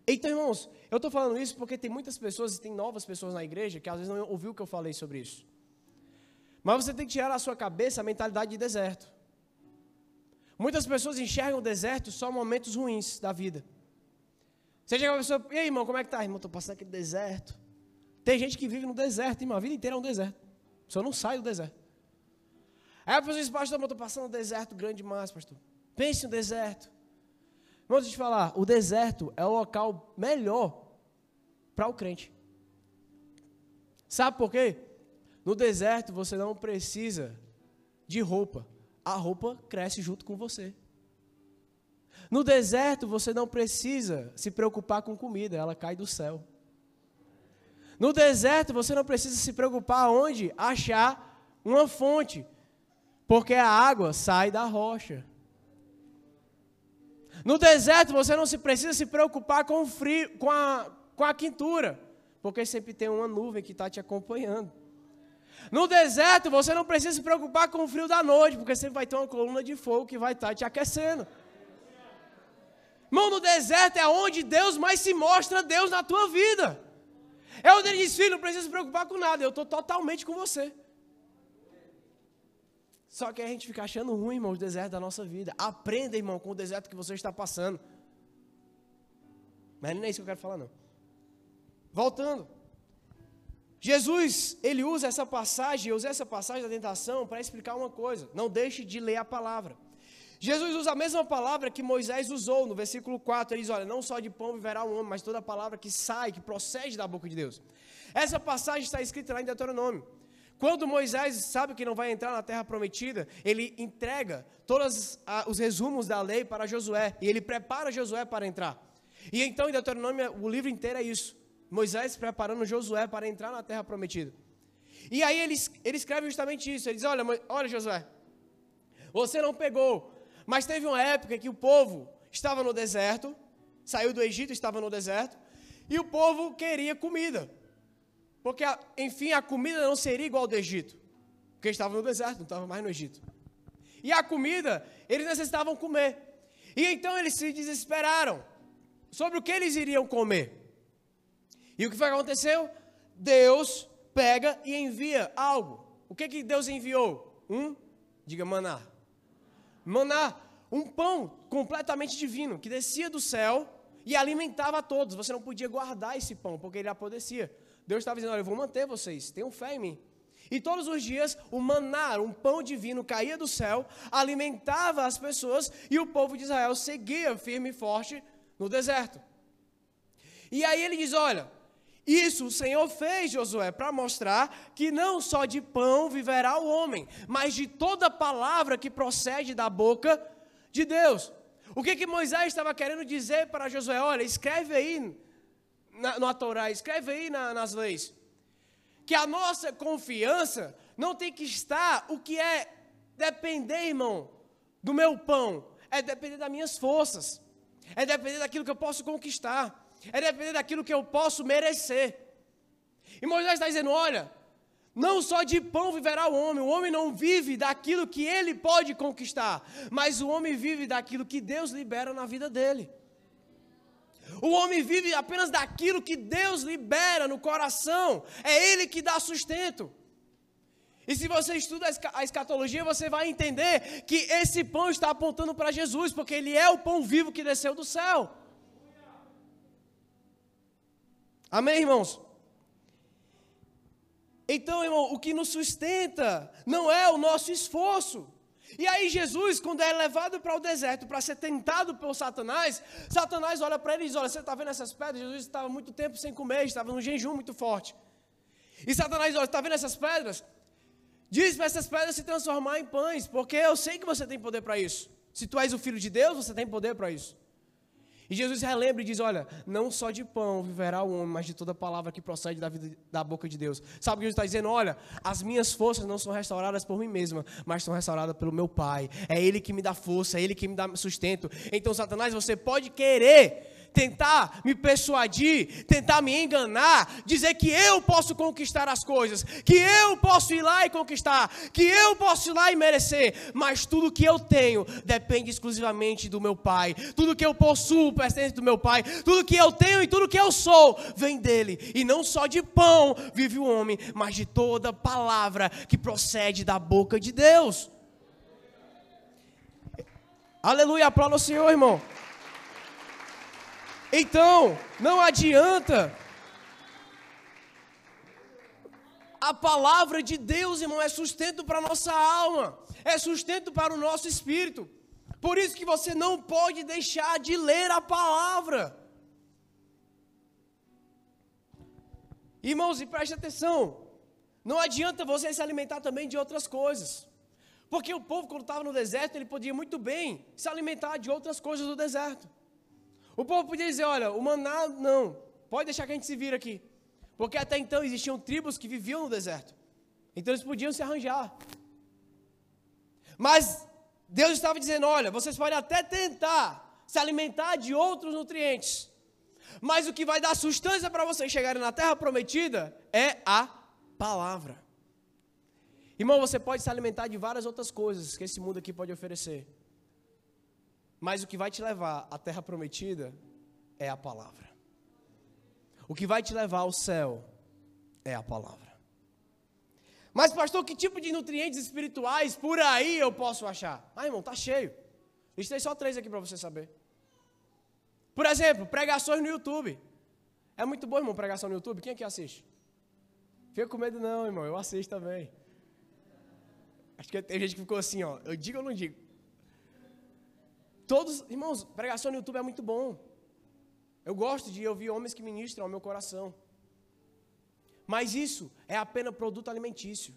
Então, irmãos, eu estou falando isso porque tem muitas pessoas e tem novas pessoas na igreja que às vezes não ouviu o que eu falei sobre isso. Mas você tem que tirar da sua cabeça a mentalidade de deserto. Muitas pessoas enxergam o deserto só momentos ruins da vida. Você chega uma pessoa, e aí, irmão, como é que tá? Irmão, estou passando aquele deserto. Tem gente que vive no deserto, irmão, a vida inteira é um deserto. Só não sai do deserto. Aí a pessoa diz, pastor, eu estou passando um deserto grande demais, pastor. Pense no deserto. Vamos te falar, o deserto é o local melhor para o crente. Sabe por quê? No deserto você não precisa de roupa. A roupa cresce junto com você. No deserto você não precisa se preocupar com comida, ela cai do céu. No deserto você não precisa se preocupar onde achar uma fonte, porque a água sai da rocha. No deserto você não se precisa se preocupar com o frio, com a, com a quintura, porque sempre tem uma nuvem que está te acompanhando. No deserto você não precisa se preocupar com o frio da noite, porque sempre vai ter uma coluna de fogo que vai estar tá te aquecendo. Irmão, no deserto é onde Deus mais se mostra Deus na tua vida. É onde ele diz, filho, não precisa se preocupar com nada, eu estou totalmente com você. Só que a gente fica achando ruim, irmão, o deserto da nossa vida. Aprenda, irmão, com o deserto que você está passando. Mas não é isso que eu quero falar, não. Voltando. Jesus, ele usa essa passagem, eu usei essa passagem da tentação para explicar uma coisa. Não deixe de ler a palavra. Jesus usa a mesma palavra que Moisés usou no versículo 4. Ele diz: Olha, não só de pão viverá o homem, mas toda palavra que sai, que procede da boca de Deus. Essa passagem está escrita lá em Deuteronômio. Quando Moisés sabe que não vai entrar na terra prometida, ele entrega todos os resumos da lei para Josué e ele prepara Josué para entrar. E então em Deuteronômio o livro inteiro é isso. Moisés preparando Josué para entrar na terra prometida. E aí ele, ele escreve justamente isso. Ele diz: Olha, olha Josué, você não pegou mas teve uma época que o povo estava no deserto, saiu do Egito, estava no deserto, e o povo queria comida. Porque, enfim, a comida não seria igual ao do Egito. Porque estava no deserto, não estava mais no Egito. E a comida, eles necessitavam comer. E então eles se desesperaram sobre o que eles iriam comer. E o que foi que aconteceu? Deus pega e envia algo. O que, que Deus enviou? Um, diga maná maná, um pão completamente divino que descia do céu e alimentava a todos. Você não podia guardar esse pão porque ele apodrecia. Deus estava dizendo: Olha, eu vou manter vocês, tenham fé em mim. E todos os dias o maná, um pão divino, caía do céu, alimentava as pessoas e o povo de Israel seguia firme e forte no deserto. E aí ele diz: Olha, isso o Senhor fez, Josué, para mostrar que não só de pão viverá o homem, mas de toda palavra que procede da boca de Deus. O que, que Moisés estava querendo dizer para Josué? Olha, escreve aí na, no Torá, escreve aí na, nas leis, que a nossa confiança não tem que estar o que é depender, irmão, do meu pão, é depender das minhas forças, é depender daquilo que eu posso conquistar é depender daquilo que eu posso merecer. E Moisés está dizendo: olha, não só de pão viverá o homem, o homem não vive daquilo que ele pode conquistar, mas o homem vive daquilo que Deus libera na vida dele. O homem vive apenas daquilo que Deus libera no coração, é Ele que dá sustento. E se você estuda a escatologia, você vai entender que esse pão está apontando para Jesus, porque Ele é o pão vivo que desceu do céu. Amém, irmãos? Então, irmão, o que nos sustenta não é o nosso esforço. E aí, Jesus, quando é levado para o deserto para ser tentado por Satanás, Satanás olha para ele e diz: Olha, você está vendo essas pedras? Jesus estava muito tempo sem comer, estava num jejum muito forte. E Satanás olha: Está vendo essas pedras? Diz para essas pedras se transformar em pães, porque eu sei que você tem poder para isso. Se tu és o filho de Deus, você tem poder para isso. E Jesus relembra e diz: Olha, não só de pão viverá o homem, mas de toda palavra que procede da, vida, da boca de Deus. Sabe o que Jesus está dizendo? Olha, as minhas forças não são restauradas por mim mesma, mas são restauradas pelo meu Pai. É Ele que me dá força, é Ele que me dá sustento. Então, Satanás, você pode querer tentar me persuadir, tentar me enganar, dizer que eu posso conquistar as coisas, que eu posso ir lá e conquistar, que eu posso ir lá e merecer, mas tudo que eu tenho depende exclusivamente do meu Pai, tudo que eu possuo pertence do meu Pai, tudo que eu tenho e tudo que eu sou vem dele, e não só de pão vive o homem, mas de toda palavra que procede da boca de Deus. Aleluia, aplauda o Senhor, irmão. Então, não adianta. A palavra de Deus, irmão, é sustento para a nossa alma, é sustento para o nosso espírito. Por isso que você não pode deixar de ler a palavra. Irmãos, e preste atenção. Não adianta você se alimentar também de outras coisas. Porque o povo, quando estava no deserto, ele podia muito bem se alimentar de outras coisas do deserto. O povo podia dizer: olha, o maná não, pode deixar que a gente se vira aqui. Porque até então existiam tribos que viviam no deserto. Então eles podiam se arranjar. Mas Deus estava dizendo: olha, vocês podem até tentar se alimentar de outros nutrientes. Mas o que vai dar sustância para vocês chegarem na terra prometida é a palavra. Irmão, você pode se alimentar de várias outras coisas que esse mundo aqui pode oferecer. Mas o que vai te levar à terra prometida é a palavra. O que vai te levar ao céu é a palavra. Mas, pastor, que tipo de nutrientes espirituais por aí eu posso achar? Ah, irmão, tá cheio. Listei só três aqui para você saber. Por exemplo, pregações no YouTube. É muito bom, irmão, pregação no YouTube. Quem é que assiste? Fica com medo não, irmão. Eu assisto também. Acho que tem gente que ficou assim, ó. Eu digo ou não digo? Todos, irmãos, pregação no YouTube é muito bom. Eu gosto de ouvir homens que ministram ao meu coração. Mas isso é apenas produto alimentício.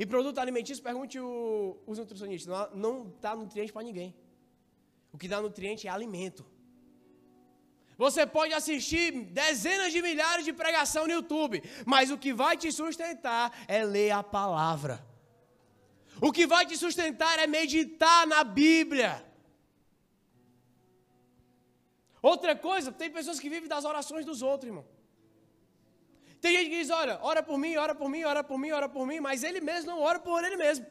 E produto alimentício, pergunte os nutricionistas, não dá nutriente para ninguém. O que dá nutriente é alimento. Você pode assistir dezenas de milhares de pregação no YouTube, mas o que vai te sustentar é ler a palavra. O que vai te sustentar é meditar na Bíblia. Outra coisa, tem pessoas que vivem das orações dos outros, irmão. Tem gente que diz: olha, ora por mim, ora por mim, ora por mim, ora por mim, mas ele mesmo não ora por ele mesmo.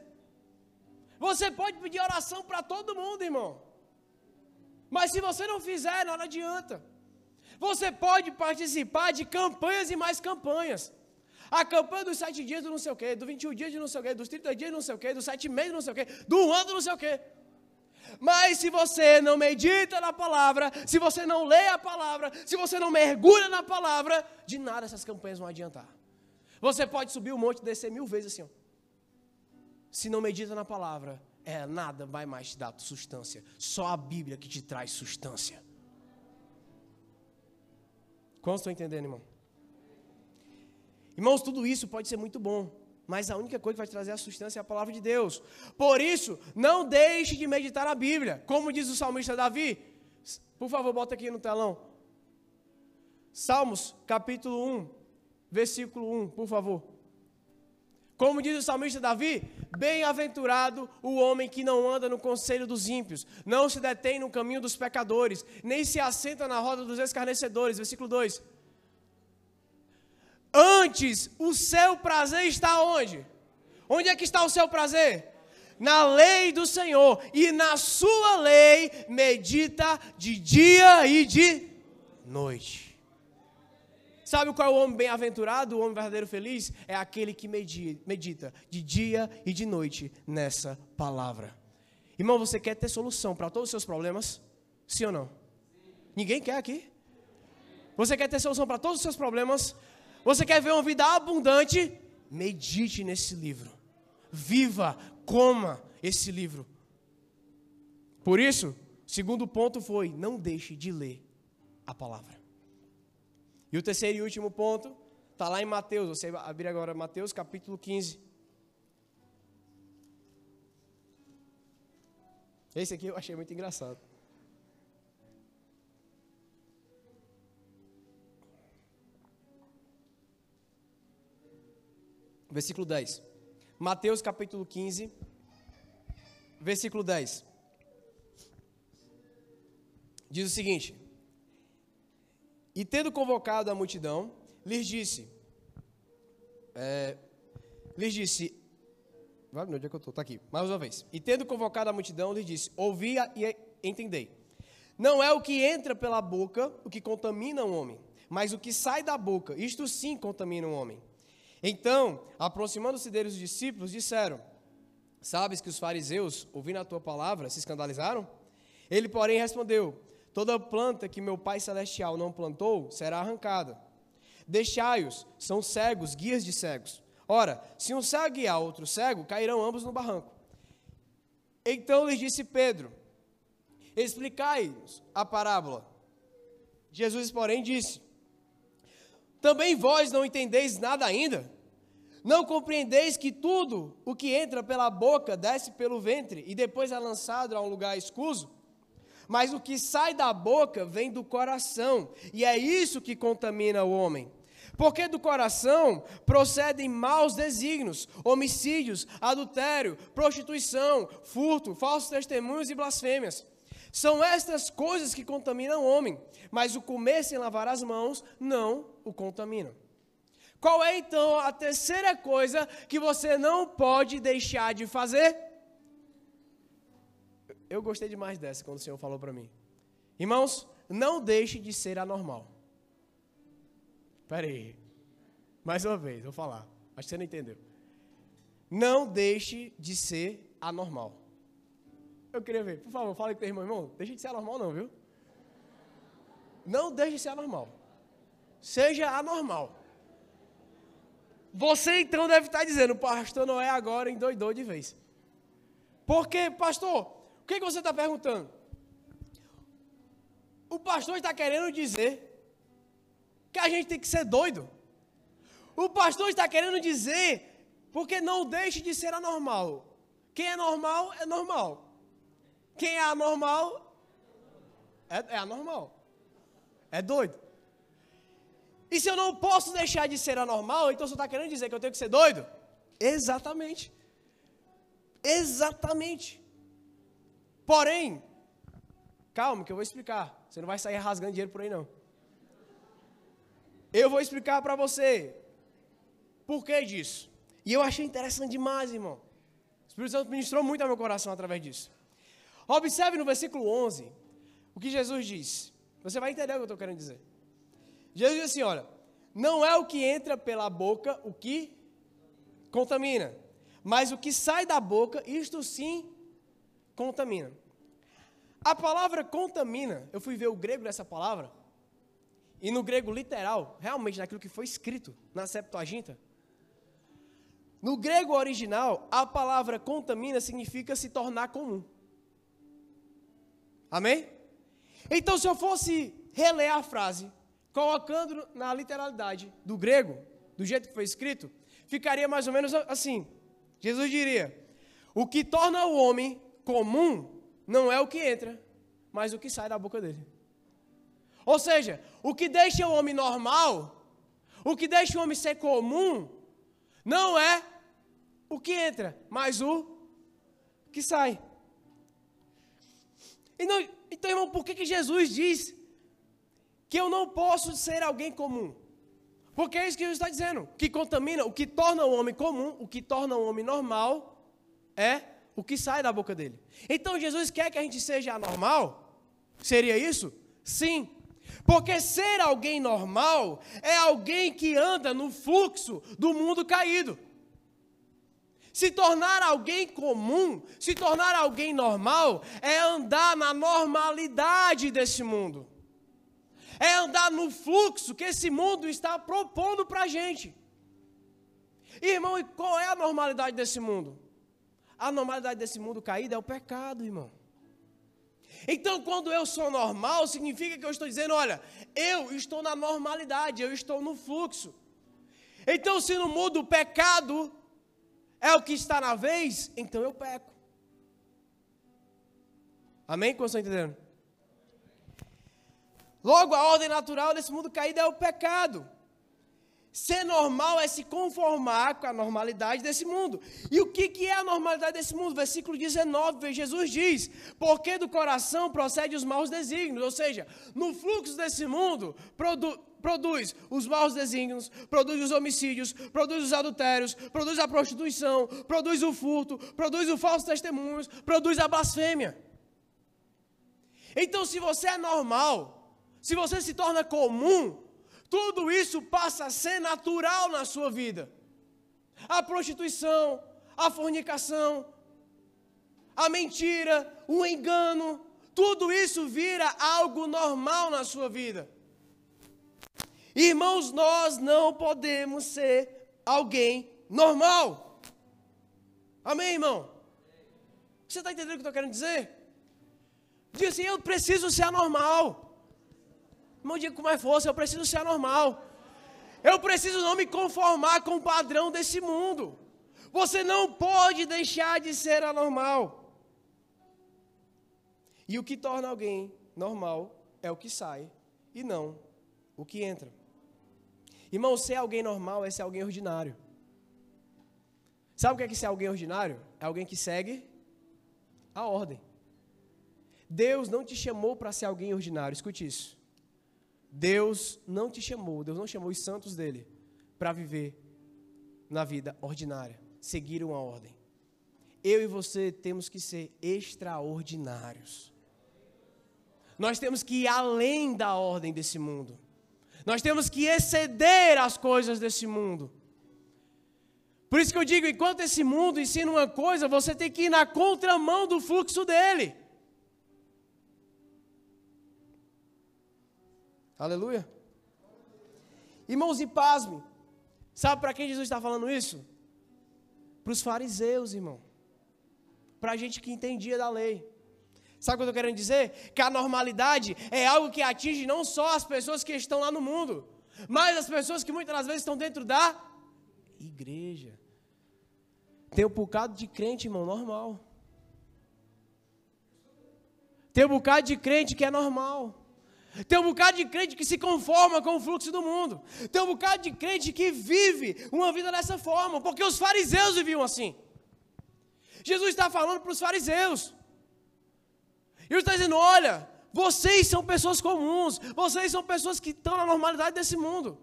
Você pode pedir oração para todo mundo, irmão. Mas se você não fizer, não adianta. Você pode participar de campanhas e mais campanhas. A campanha dos sete dias do não sei o quê, do 21 dias de não sei o quê, dos 30 dias de não sei o quê, dos sete meses de não sei o quê, do ano não sei o quê. Mas se você não medita na palavra, se você não lê a palavra, se você não mergulha na palavra, de nada essas campanhas vão adiantar. Você pode subir o monte e descer mil vezes assim. Ó. Se não medita na palavra, é, nada vai mais te dar substância. Só a Bíblia que te traz substância. Quantos estão entendendo, irmão? Irmãos, tudo isso pode ser muito bom mas a única coisa que vai trazer a substância é a palavra de Deus. Por isso, não deixe de meditar na Bíblia. Como diz o salmista Davi, por favor, bota aqui no telão. Salmos, capítulo 1, versículo 1, por favor. Como diz o salmista Davi, bem-aventurado o homem que não anda no conselho dos ímpios, não se detém no caminho dos pecadores, nem se assenta na roda dos escarnecedores. Versículo 2. Antes, o seu prazer está onde? Onde é que está o seu prazer? Na lei do Senhor, e na sua lei medita de dia e de noite. Sabe qual é o homem bem-aventurado, o homem verdadeiro feliz? É aquele que medita de dia e de noite nessa palavra. Irmão, você quer ter solução para todos os seus problemas? Sim ou não? Ninguém quer aqui? Você quer ter solução para todos os seus problemas? Você quer ver uma vida abundante? Medite nesse livro. Viva, coma esse livro. Por isso, segundo ponto foi: não deixe de ler a palavra. E o terceiro e último ponto está lá em Mateus. Você abrir agora Mateus capítulo 15. Esse aqui eu achei muito engraçado. Versículo 10. Mateus capítulo 15, versículo 10. Diz o seguinte: E tendo convocado a multidão, lhes disse, é, lhes disse, vai, onde é que eu estou? Está aqui, mais uma vez. E tendo convocado a multidão, lhes disse: Ouvi e entendei. Não é o que entra pela boca o que contamina o homem, mas o que sai da boca, isto sim contamina o homem. Então, aproximando-se deles os discípulos, disseram: Sabes que os fariseus, ouvindo a tua palavra, se escandalizaram? Ele, porém, respondeu: Toda planta que meu Pai Celestial não plantou será arrancada. Deixai-os, são cegos, guias de cegos. Ora, se um cego guiar outro cego, cairão ambos no barranco. Então lhes disse Pedro: Explicai-nos a parábola. Jesus, porém, disse: também vós não entendeis nada ainda? Não compreendeis que tudo o que entra pela boca desce pelo ventre e depois é lançado a um lugar escuso? Mas o que sai da boca vem do coração, e é isso que contamina o homem. Porque do coração procedem maus desígnios, homicídios, adultério, prostituição, furto, falsos testemunhos e blasfêmias. São estas coisas que contaminam o homem, mas o comer sem lavar as mãos não o contamina. Qual é então a terceira coisa que você não pode deixar de fazer? Eu gostei demais dessa quando o Senhor falou para mim. Irmãos, não deixe de ser anormal. Espera aí. Mais uma vez, vou falar. Acho que você não entendeu. Não deixe de ser anormal. Eu queria ver. Por favor, fala com teu irmão. Irmão, deixe de ser anormal não, viu? Não deixe de ser anormal. Seja anormal. Você então deve estar dizendo, pastor Noé agora endoidou de vez. Porque, pastor, o que, que você está perguntando? O pastor está querendo dizer que a gente tem que ser doido. O pastor está querendo dizer porque não deixe de ser anormal. Quem é normal é normal. Quem é anormal é, é anormal. É doido. E se eu não posso deixar de ser anormal, então você está querendo dizer que eu tenho que ser doido? Exatamente. Exatamente. Porém, calma que eu vou explicar. Você não vai sair rasgando dinheiro por aí não. Eu vou explicar para você por que disso. E eu achei interessante demais, irmão. O Espírito Santo ministrou muito ao meu coração através disso. Observe no versículo 11 o que Jesus diz. Você vai entender o que eu estou querendo dizer. Jesus diz assim: olha, não é o que entra pela boca o que contamina, mas o que sai da boca, isto sim contamina. A palavra contamina, eu fui ver o grego dessa palavra, e no grego literal, realmente naquilo que foi escrito na Septuaginta, no grego original, a palavra contamina significa se tornar comum. Amém? Então, se eu fosse reler a frase, colocando na literalidade do grego, do jeito que foi escrito, ficaria mais ou menos assim. Jesus diria: O que torna o homem comum não é o que entra, mas o que sai da boca dele. Ou seja, o que deixa o homem normal, o que deixa o homem ser comum, não é o que entra, mas o que sai. Não, então, irmão, por que, que Jesus diz que eu não posso ser alguém comum? Porque é isso que Jesus está dizendo. Que contamina, o que torna o homem comum, o que torna o homem normal, é o que sai da boca dele. Então Jesus quer que a gente seja anormal? Seria isso? Sim. Porque ser alguém normal é alguém que anda no fluxo do mundo caído. Se tornar alguém comum, se tornar alguém normal, é andar na normalidade desse mundo. É andar no fluxo que esse mundo está propondo para a gente. Irmão, e qual é a normalidade desse mundo? A normalidade desse mundo caído é o pecado, irmão. Então, quando eu sou normal, significa que eu estou dizendo: olha, eu estou na normalidade, eu estou no fluxo. Então, se no mundo o pecado é o que está na vez, então eu peco. Amém? Como estão entendendo? Logo, a ordem natural desse mundo caído é o pecado. Ser normal é se conformar com a normalidade desse mundo. E o que, que é a normalidade desse mundo? Versículo 19, Jesus diz: Porque do coração procede os maus desígnios. Ou seja, no fluxo desse mundo produ produz os maus desígnios, produz os homicídios, produz os adultérios, produz a prostituição, produz o furto, produz o falso testemunho, produz a blasfêmia. Então, se você é normal, se você se torna comum, tudo isso passa a ser natural na sua vida. A prostituição, a fornicação, a mentira, o engano, tudo isso vira algo normal na sua vida. Irmãos, nós não podemos ser alguém normal. Amém, irmão? Você está entendendo o que eu estou querendo dizer? Diz assim: eu preciso ser anormal. Irmão, diga com mais força: eu preciso ser anormal. Eu preciso não me conformar com o padrão desse mundo. Você não pode deixar de ser anormal. E o que torna alguém normal é o que sai e não o que entra. Irmão, ser alguém normal é ser alguém ordinário. Sabe o que é que ser alguém ordinário? É alguém que segue a ordem. Deus não te chamou para ser alguém ordinário, escute isso. Deus não te chamou, Deus não chamou os santos dele para viver na vida ordinária, seguir uma ordem. Eu e você temos que ser extraordinários. Nós temos que ir além da ordem desse mundo. Nós temos que exceder as coisas desse mundo. Por isso que eu digo, enquanto esse mundo ensina uma coisa, você tem que ir na contramão do fluxo dele. Aleluia. Irmãos, e pasme. Sabe para quem Jesus está falando isso? Para os fariseus, irmão. Para a gente que entendia da lei. Sabe o que eu estou querendo dizer? Que a normalidade é algo que atinge não só as pessoas que estão lá no mundo, mas as pessoas que muitas das vezes estão dentro da igreja. Tem um bocado de crente, irmão, normal. Tem um bocado de crente que é normal. Tem um bocado de crente que se conforma com o fluxo do mundo. Tem um bocado de crente que vive uma vida dessa forma, porque os fariseus viviam assim. Jesus está falando para os fariseus. E ele está dizendo: olha, vocês são pessoas comuns, vocês são pessoas que estão na normalidade desse mundo.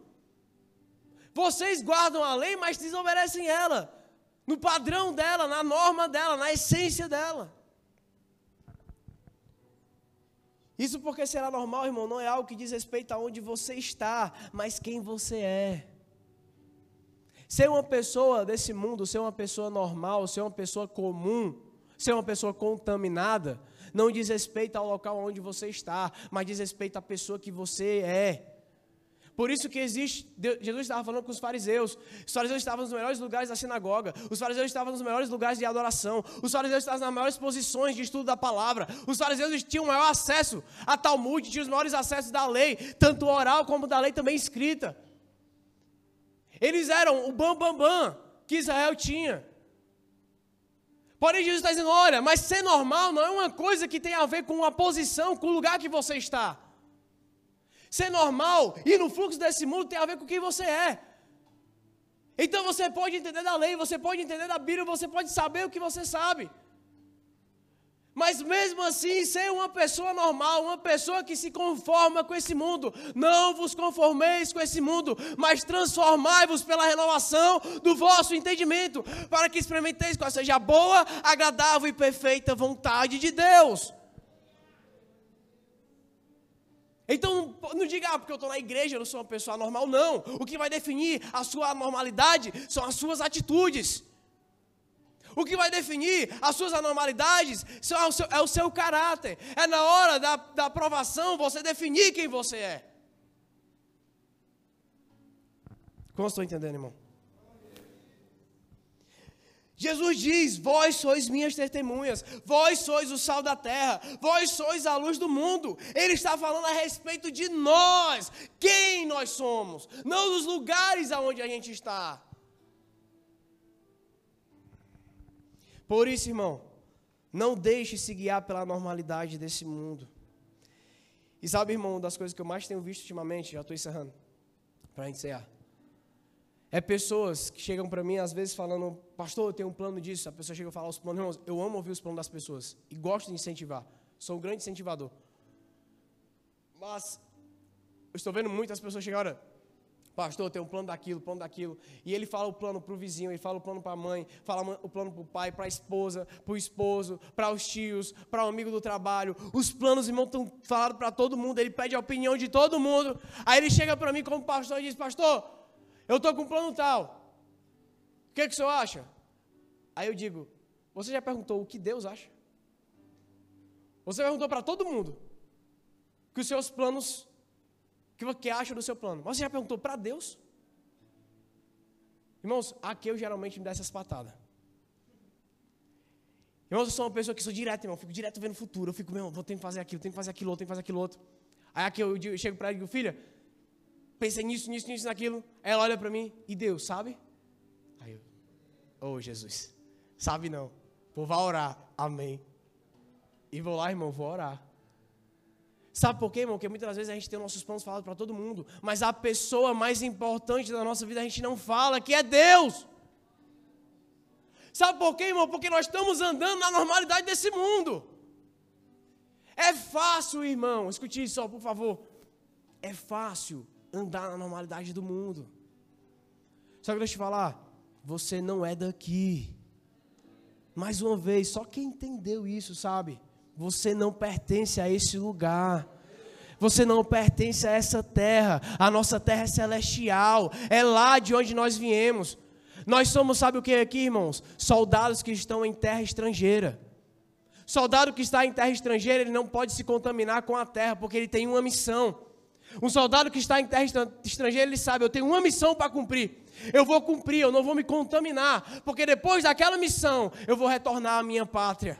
Vocês guardam a lei, mas desobedecem ela, no padrão dela, na norma dela, na essência dela. Isso porque será normal, irmão, não é algo que diz respeito a onde você está, mas quem você é. Ser uma pessoa desse mundo, ser uma pessoa normal, ser uma pessoa comum, ser uma pessoa contaminada, não diz respeito ao local onde você está, mas diz respeito à pessoa que você é. Por isso que existe, Jesus estava falando com os fariseus. Os fariseus estavam nos melhores lugares da sinagoga. Os fariseus estavam nos melhores lugares de adoração. Os fariseus estavam nas maiores posições de estudo da palavra. Os fariseus tinham o maior acesso a Talmud, tinham os maiores acessos da lei, tanto oral como da lei também escrita. Eles eram o bam bam bam que Israel tinha. Porém, Jesus está dizendo: olha, mas ser normal não é uma coisa que tem a ver com a posição, com o lugar que você está. Ser normal e no fluxo desse mundo tem a ver com quem você é. Então você pode entender da lei, você pode entender da Bíblia, você pode saber o que você sabe. Mas mesmo assim, ser uma pessoa normal, uma pessoa que se conforma com esse mundo, não vos conformeis com esse mundo, mas transformai-vos pela renovação do vosso entendimento, para que experimenteis qual seja a boa, agradável e perfeita vontade de Deus. Então não diga, ah, porque eu estou na igreja, eu não sou uma pessoa normal, não. O que vai definir a sua normalidade são as suas atitudes. O que vai definir as suas anormalidades é o seu, é o seu caráter. É na hora da, da aprovação você definir quem você é. Como estou entendendo, irmão? Jesus diz: Vós sois minhas testemunhas, vós sois o sal da terra, vós sois a luz do mundo. Ele está falando a respeito de nós, quem nós somos, não dos lugares aonde a gente está. Por isso, irmão, não deixe se guiar pela normalidade desse mundo. E sabe, irmão, uma das coisas que eu mais tenho visto ultimamente, já estou encerrando, para encerrar. É pessoas que chegam para mim, às vezes, falando, pastor, eu tenho um plano disso. A pessoa chega a falar os planos. Irmãos, eu amo ouvir os planos das pessoas e gosto de incentivar. Sou um grande incentivador. Mas, eu estou vendo muitas pessoas chegarem, pastor, eu tenho um plano daquilo, plano daquilo. E ele fala o plano para o vizinho, ele fala o plano para a mãe, fala o plano para o pai, para a esposa, para o esposo, para os tios, para o amigo do trabalho. Os planos, irmão, estão falados para todo mundo. Ele pede a opinião de todo mundo. Aí ele chega para mim como pastor e diz, pastor, eu estou com um plano tal. O que, que o senhor acha? Aí eu digo: Você já perguntou o que Deus acha? Você perguntou para todo mundo que os seus planos, que você acha do seu plano. Mas você já perguntou para Deus? Irmãos, aqui eu geralmente me dá essas patadas. Irmãos, eu sou uma pessoa que sou direto, irmão. Fico direto vendo o futuro. Eu fico, meu, vou ter que fazer aquilo, tenho que fazer aquilo tenho que fazer aquilo outro. Aí aqui eu, eu chego para ela e digo, filha, pensei nisso, nisso, nisso, naquilo. Ela olha para mim, e Deus, sabe? Aí eu, oh Jesus, sabe não. Vou vá orar, amém. E vou lá, irmão, vou orar. Sabe por quê, irmão? Porque muitas vezes a gente tem nossos planos falados para todo mundo, mas a pessoa mais importante da nossa vida a gente não fala, que é Deus. Sabe por quê, irmão? Porque nós estamos andando na normalidade desse mundo. É fácil, irmão, escute isso só, por favor. É fácil andar na normalidade do mundo. Só que deixa eu te falar, você não é daqui. Mais uma vez, só quem entendeu isso, sabe? Você não pertence a esse lugar. Você não pertence a essa terra. A nossa terra é celestial. É lá de onde nós viemos. Nós somos, sabe o que aqui, irmãos? Soldados que estão em terra estrangeira. Soldado que está em terra estrangeira, ele não pode se contaminar com a terra, porque ele tem uma missão. Um soldado que está em terra estrangeira, ele sabe, eu tenho uma missão para cumprir. Eu vou cumprir, eu não vou me contaminar, porque depois daquela missão, eu vou retornar à minha pátria.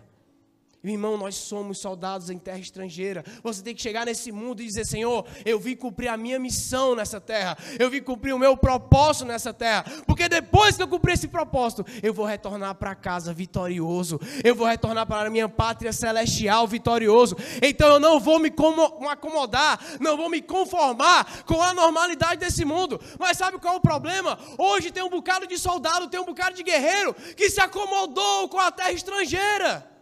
Irmão, nós somos soldados em terra estrangeira. Você tem que chegar nesse mundo e dizer: Senhor, eu vim cumprir a minha missão nessa terra. Eu vim cumprir o meu propósito nessa terra. Porque depois que eu cumprir esse propósito, eu vou retornar para casa vitorioso. Eu vou retornar para a minha pátria celestial vitorioso. Então eu não vou me acomodar, não vou me conformar com a normalidade desse mundo. Mas sabe qual é o problema? Hoje tem um bocado de soldado, tem um bocado de guerreiro que se acomodou com a terra estrangeira.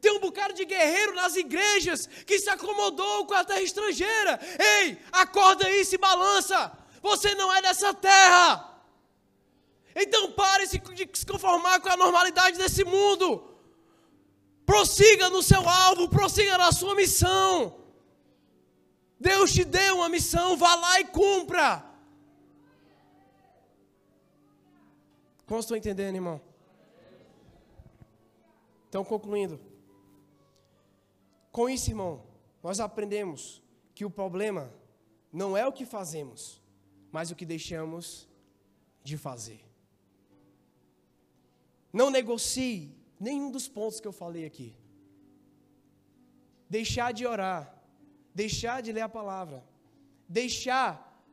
Tem um bocado de guerreiro nas igrejas que se acomodou com a terra estrangeira. Ei, acorda aí, se balança. Você não é dessa terra. Então pare de se conformar com a normalidade desse mundo. Prossiga no seu alvo, prossiga na sua missão. Deus te deu uma missão, vá lá e cumpra. Como estou entendendo, irmão? Então, concluindo. Com isso, irmão, nós aprendemos que o problema não é o que fazemos, mas o que deixamos de fazer. Não negocie nenhum dos pontos que eu falei aqui. Deixar de orar, deixar de ler a palavra, deixar,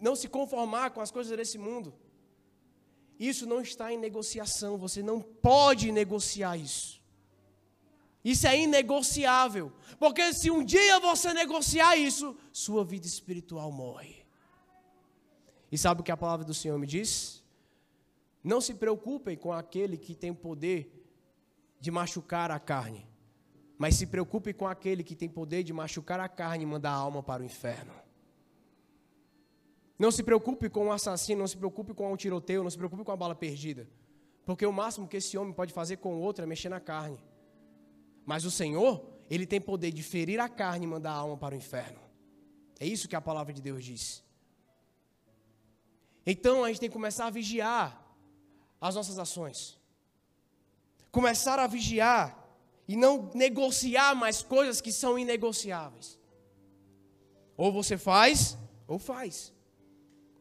não se conformar com as coisas desse mundo. Isso não está em negociação, você não pode negociar isso. Isso é inegociável. Porque se um dia você negociar isso, sua vida espiritual morre. E sabe o que a palavra do Senhor me diz? Não se preocupem com aquele que tem poder de machucar a carne, mas se preocupe com aquele que tem poder de machucar a carne e mandar a alma para o inferno. Não se preocupe com o assassino, não se preocupe com o tiroteio, não se preocupe com a bala perdida. Porque o máximo que esse homem pode fazer com o outro é mexer na carne. Mas o Senhor, ele tem poder de ferir a carne e mandar a alma para o inferno. É isso que a palavra de Deus diz. Então a gente tem que começar a vigiar as nossas ações. Começar a vigiar e não negociar mais coisas que são inegociáveis. Ou você faz, ou faz.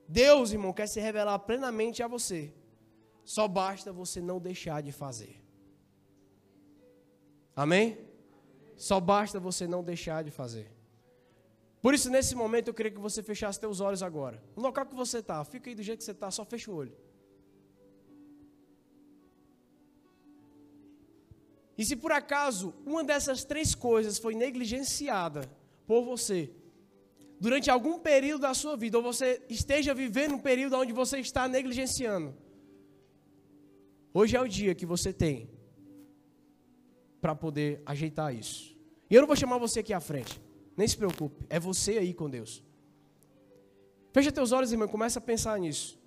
Deus, irmão, quer se revelar plenamente a você. Só basta você não deixar de fazer. Amém? Só basta você não deixar de fazer. Por isso, nesse momento, eu queria que você fechasse seus olhos agora. No local que você está, fica aí do jeito que você está, só fecha o olho. E se por acaso uma dessas três coisas foi negligenciada por você, durante algum período da sua vida, ou você esteja vivendo um período onde você está negligenciando, hoje é o dia que você tem para poder ajeitar isso. E eu não vou chamar você aqui à frente. Nem se preocupe. É você aí com Deus. Fecha teus olhos, irmão, e começa a pensar nisso.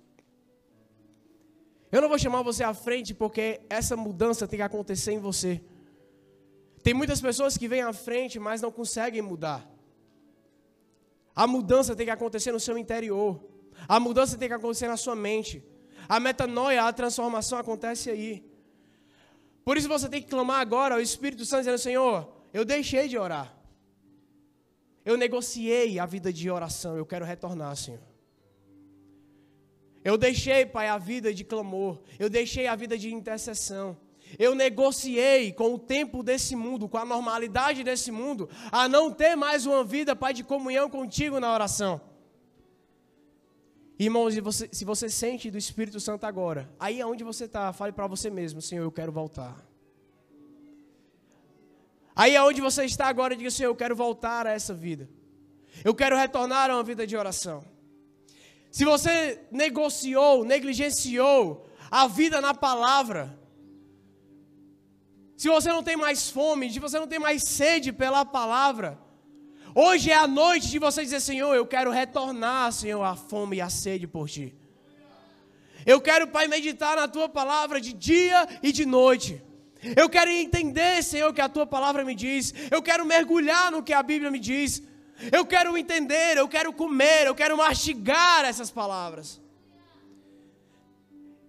Eu não vou chamar você à frente porque essa mudança tem que acontecer em você. Tem muitas pessoas que vêm à frente, mas não conseguem mudar. A mudança tem que acontecer no seu interior. A mudança tem que acontecer na sua mente. A metanoia, a transformação acontece aí. Por isso você tem que clamar agora ao Espírito Santo, dizendo: Senhor, eu deixei de orar. Eu negociei a vida de oração, eu quero retornar, Senhor. Eu deixei, Pai, a vida de clamor. Eu deixei a vida de intercessão. Eu negociei com o tempo desse mundo, com a normalidade desse mundo, a não ter mais uma vida, Pai, de comunhão contigo na oração. Irmãos, você, se você sente do Espírito Santo agora, aí aonde você está, fale para você mesmo, Senhor, eu quero voltar. Aí aonde você está agora, diga, Senhor, eu quero voltar a essa vida. Eu quero retornar a uma vida de oração. Se você negociou, negligenciou a vida na palavra, se você não tem mais fome, se você não tem mais sede pela palavra, Hoje é a noite de você dizer: Senhor, eu quero retornar, Senhor, a fome e a sede por ti. Eu quero, Pai, meditar na tua palavra de dia e de noite. Eu quero entender, Senhor, o que a tua palavra me diz. Eu quero mergulhar no que a Bíblia me diz. Eu quero entender, eu quero comer, eu quero mastigar essas palavras.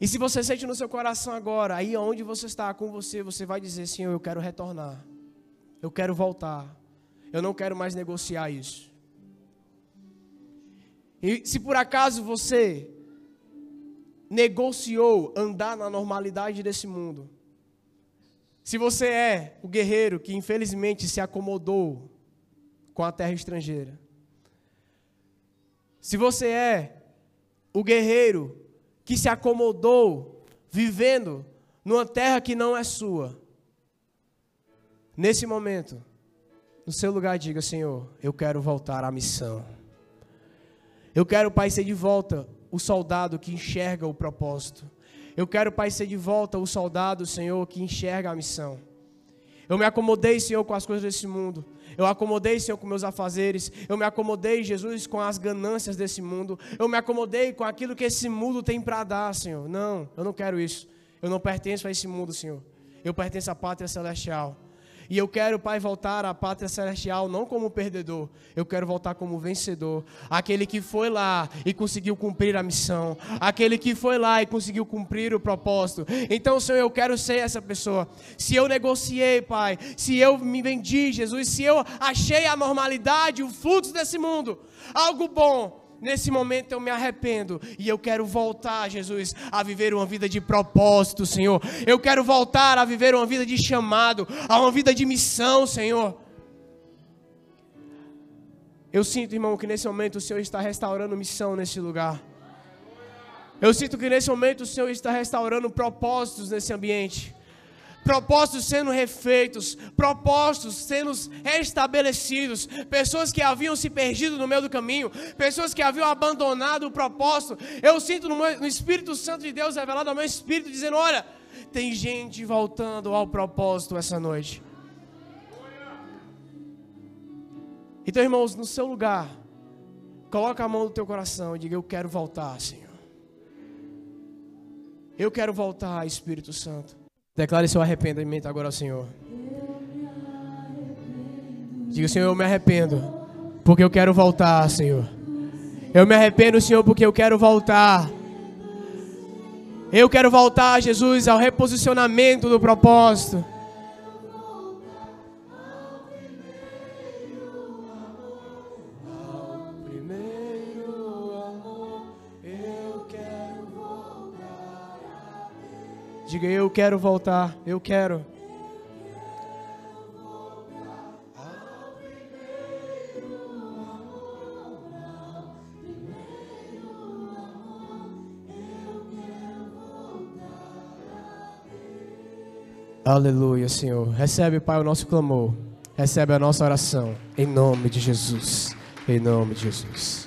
E se você sente no seu coração agora, aí onde você está com você, você vai dizer: Senhor, eu quero retornar. Eu quero voltar. Eu não quero mais negociar isso. E se por acaso você negociou andar na normalidade desse mundo, se você é o guerreiro que infelizmente se acomodou com a terra estrangeira, se você é o guerreiro que se acomodou vivendo numa terra que não é sua, nesse momento, no seu lugar, diga: Senhor, eu quero voltar à missão. Eu quero, Pai, ser de volta o soldado que enxerga o propósito. Eu quero, Pai, ser de volta o soldado, Senhor, que enxerga a missão. Eu me acomodei, Senhor, com as coisas desse mundo. Eu acomodei, Senhor, com meus afazeres. Eu me acomodei, Jesus, com as ganâncias desse mundo. Eu me acomodei com aquilo que esse mundo tem para dar, Senhor. Não, eu não quero isso. Eu não pertenço a esse mundo, Senhor. Eu pertenço à pátria celestial. E eu quero, Pai, voltar à pátria celestial não como perdedor, eu quero voltar como vencedor. Aquele que foi lá e conseguiu cumprir a missão. Aquele que foi lá e conseguiu cumprir o propósito. Então, Senhor, eu quero ser essa pessoa. Se eu negociei, Pai, se eu me vendi, Jesus, se eu achei a normalidade, o fluxo desse mundo, algo bom Nesse momento eu me arrependo e eu quero voltar, Jesus, a viver uma vida de propósito, Senhor. Eu quero voltar a viver uma vida de chamado, a uma vida de missão, Senhor. Eu sinto, irmão, que nesse momento o Senhor está restaurando missão nesse lugar. Eu sinto que nesse momento o Senhor está restaurando propósitos nesse ambiente propósitos sendo refeitos, propósitos sendo restabelecidos, pessoas que haviam se perdido no meio do caminho, pessoas que haviam abandonado o propósito. Eu sinto no, meu, no Espírito Santo de Deus revelado ao meu espírito, dizendo: Olha, tem gente voltando ao propósito essa noite. Então, irmãos, no seu lugar, coloca a mão no teu coração e diga: Eu quero voltar, Senhor. Eu quero voltar, Espírito Santo. Declare seu arrependimento agora ao Senhor. Diga, Senhor, eu me arrependo, porque eu quero voltar, Senhor. Eu me arrependo, Senhor, porque eu quero voltar. Eu quero voltar, Jesus, ao reposicionamento do propósito. Diga, eu quero voltar, eu quero. Aleluia, Senhor. Recebe, Pai, o nosso clamor. Recebe a nossa oração. Em nome de Jesus. Em nome de Jesus.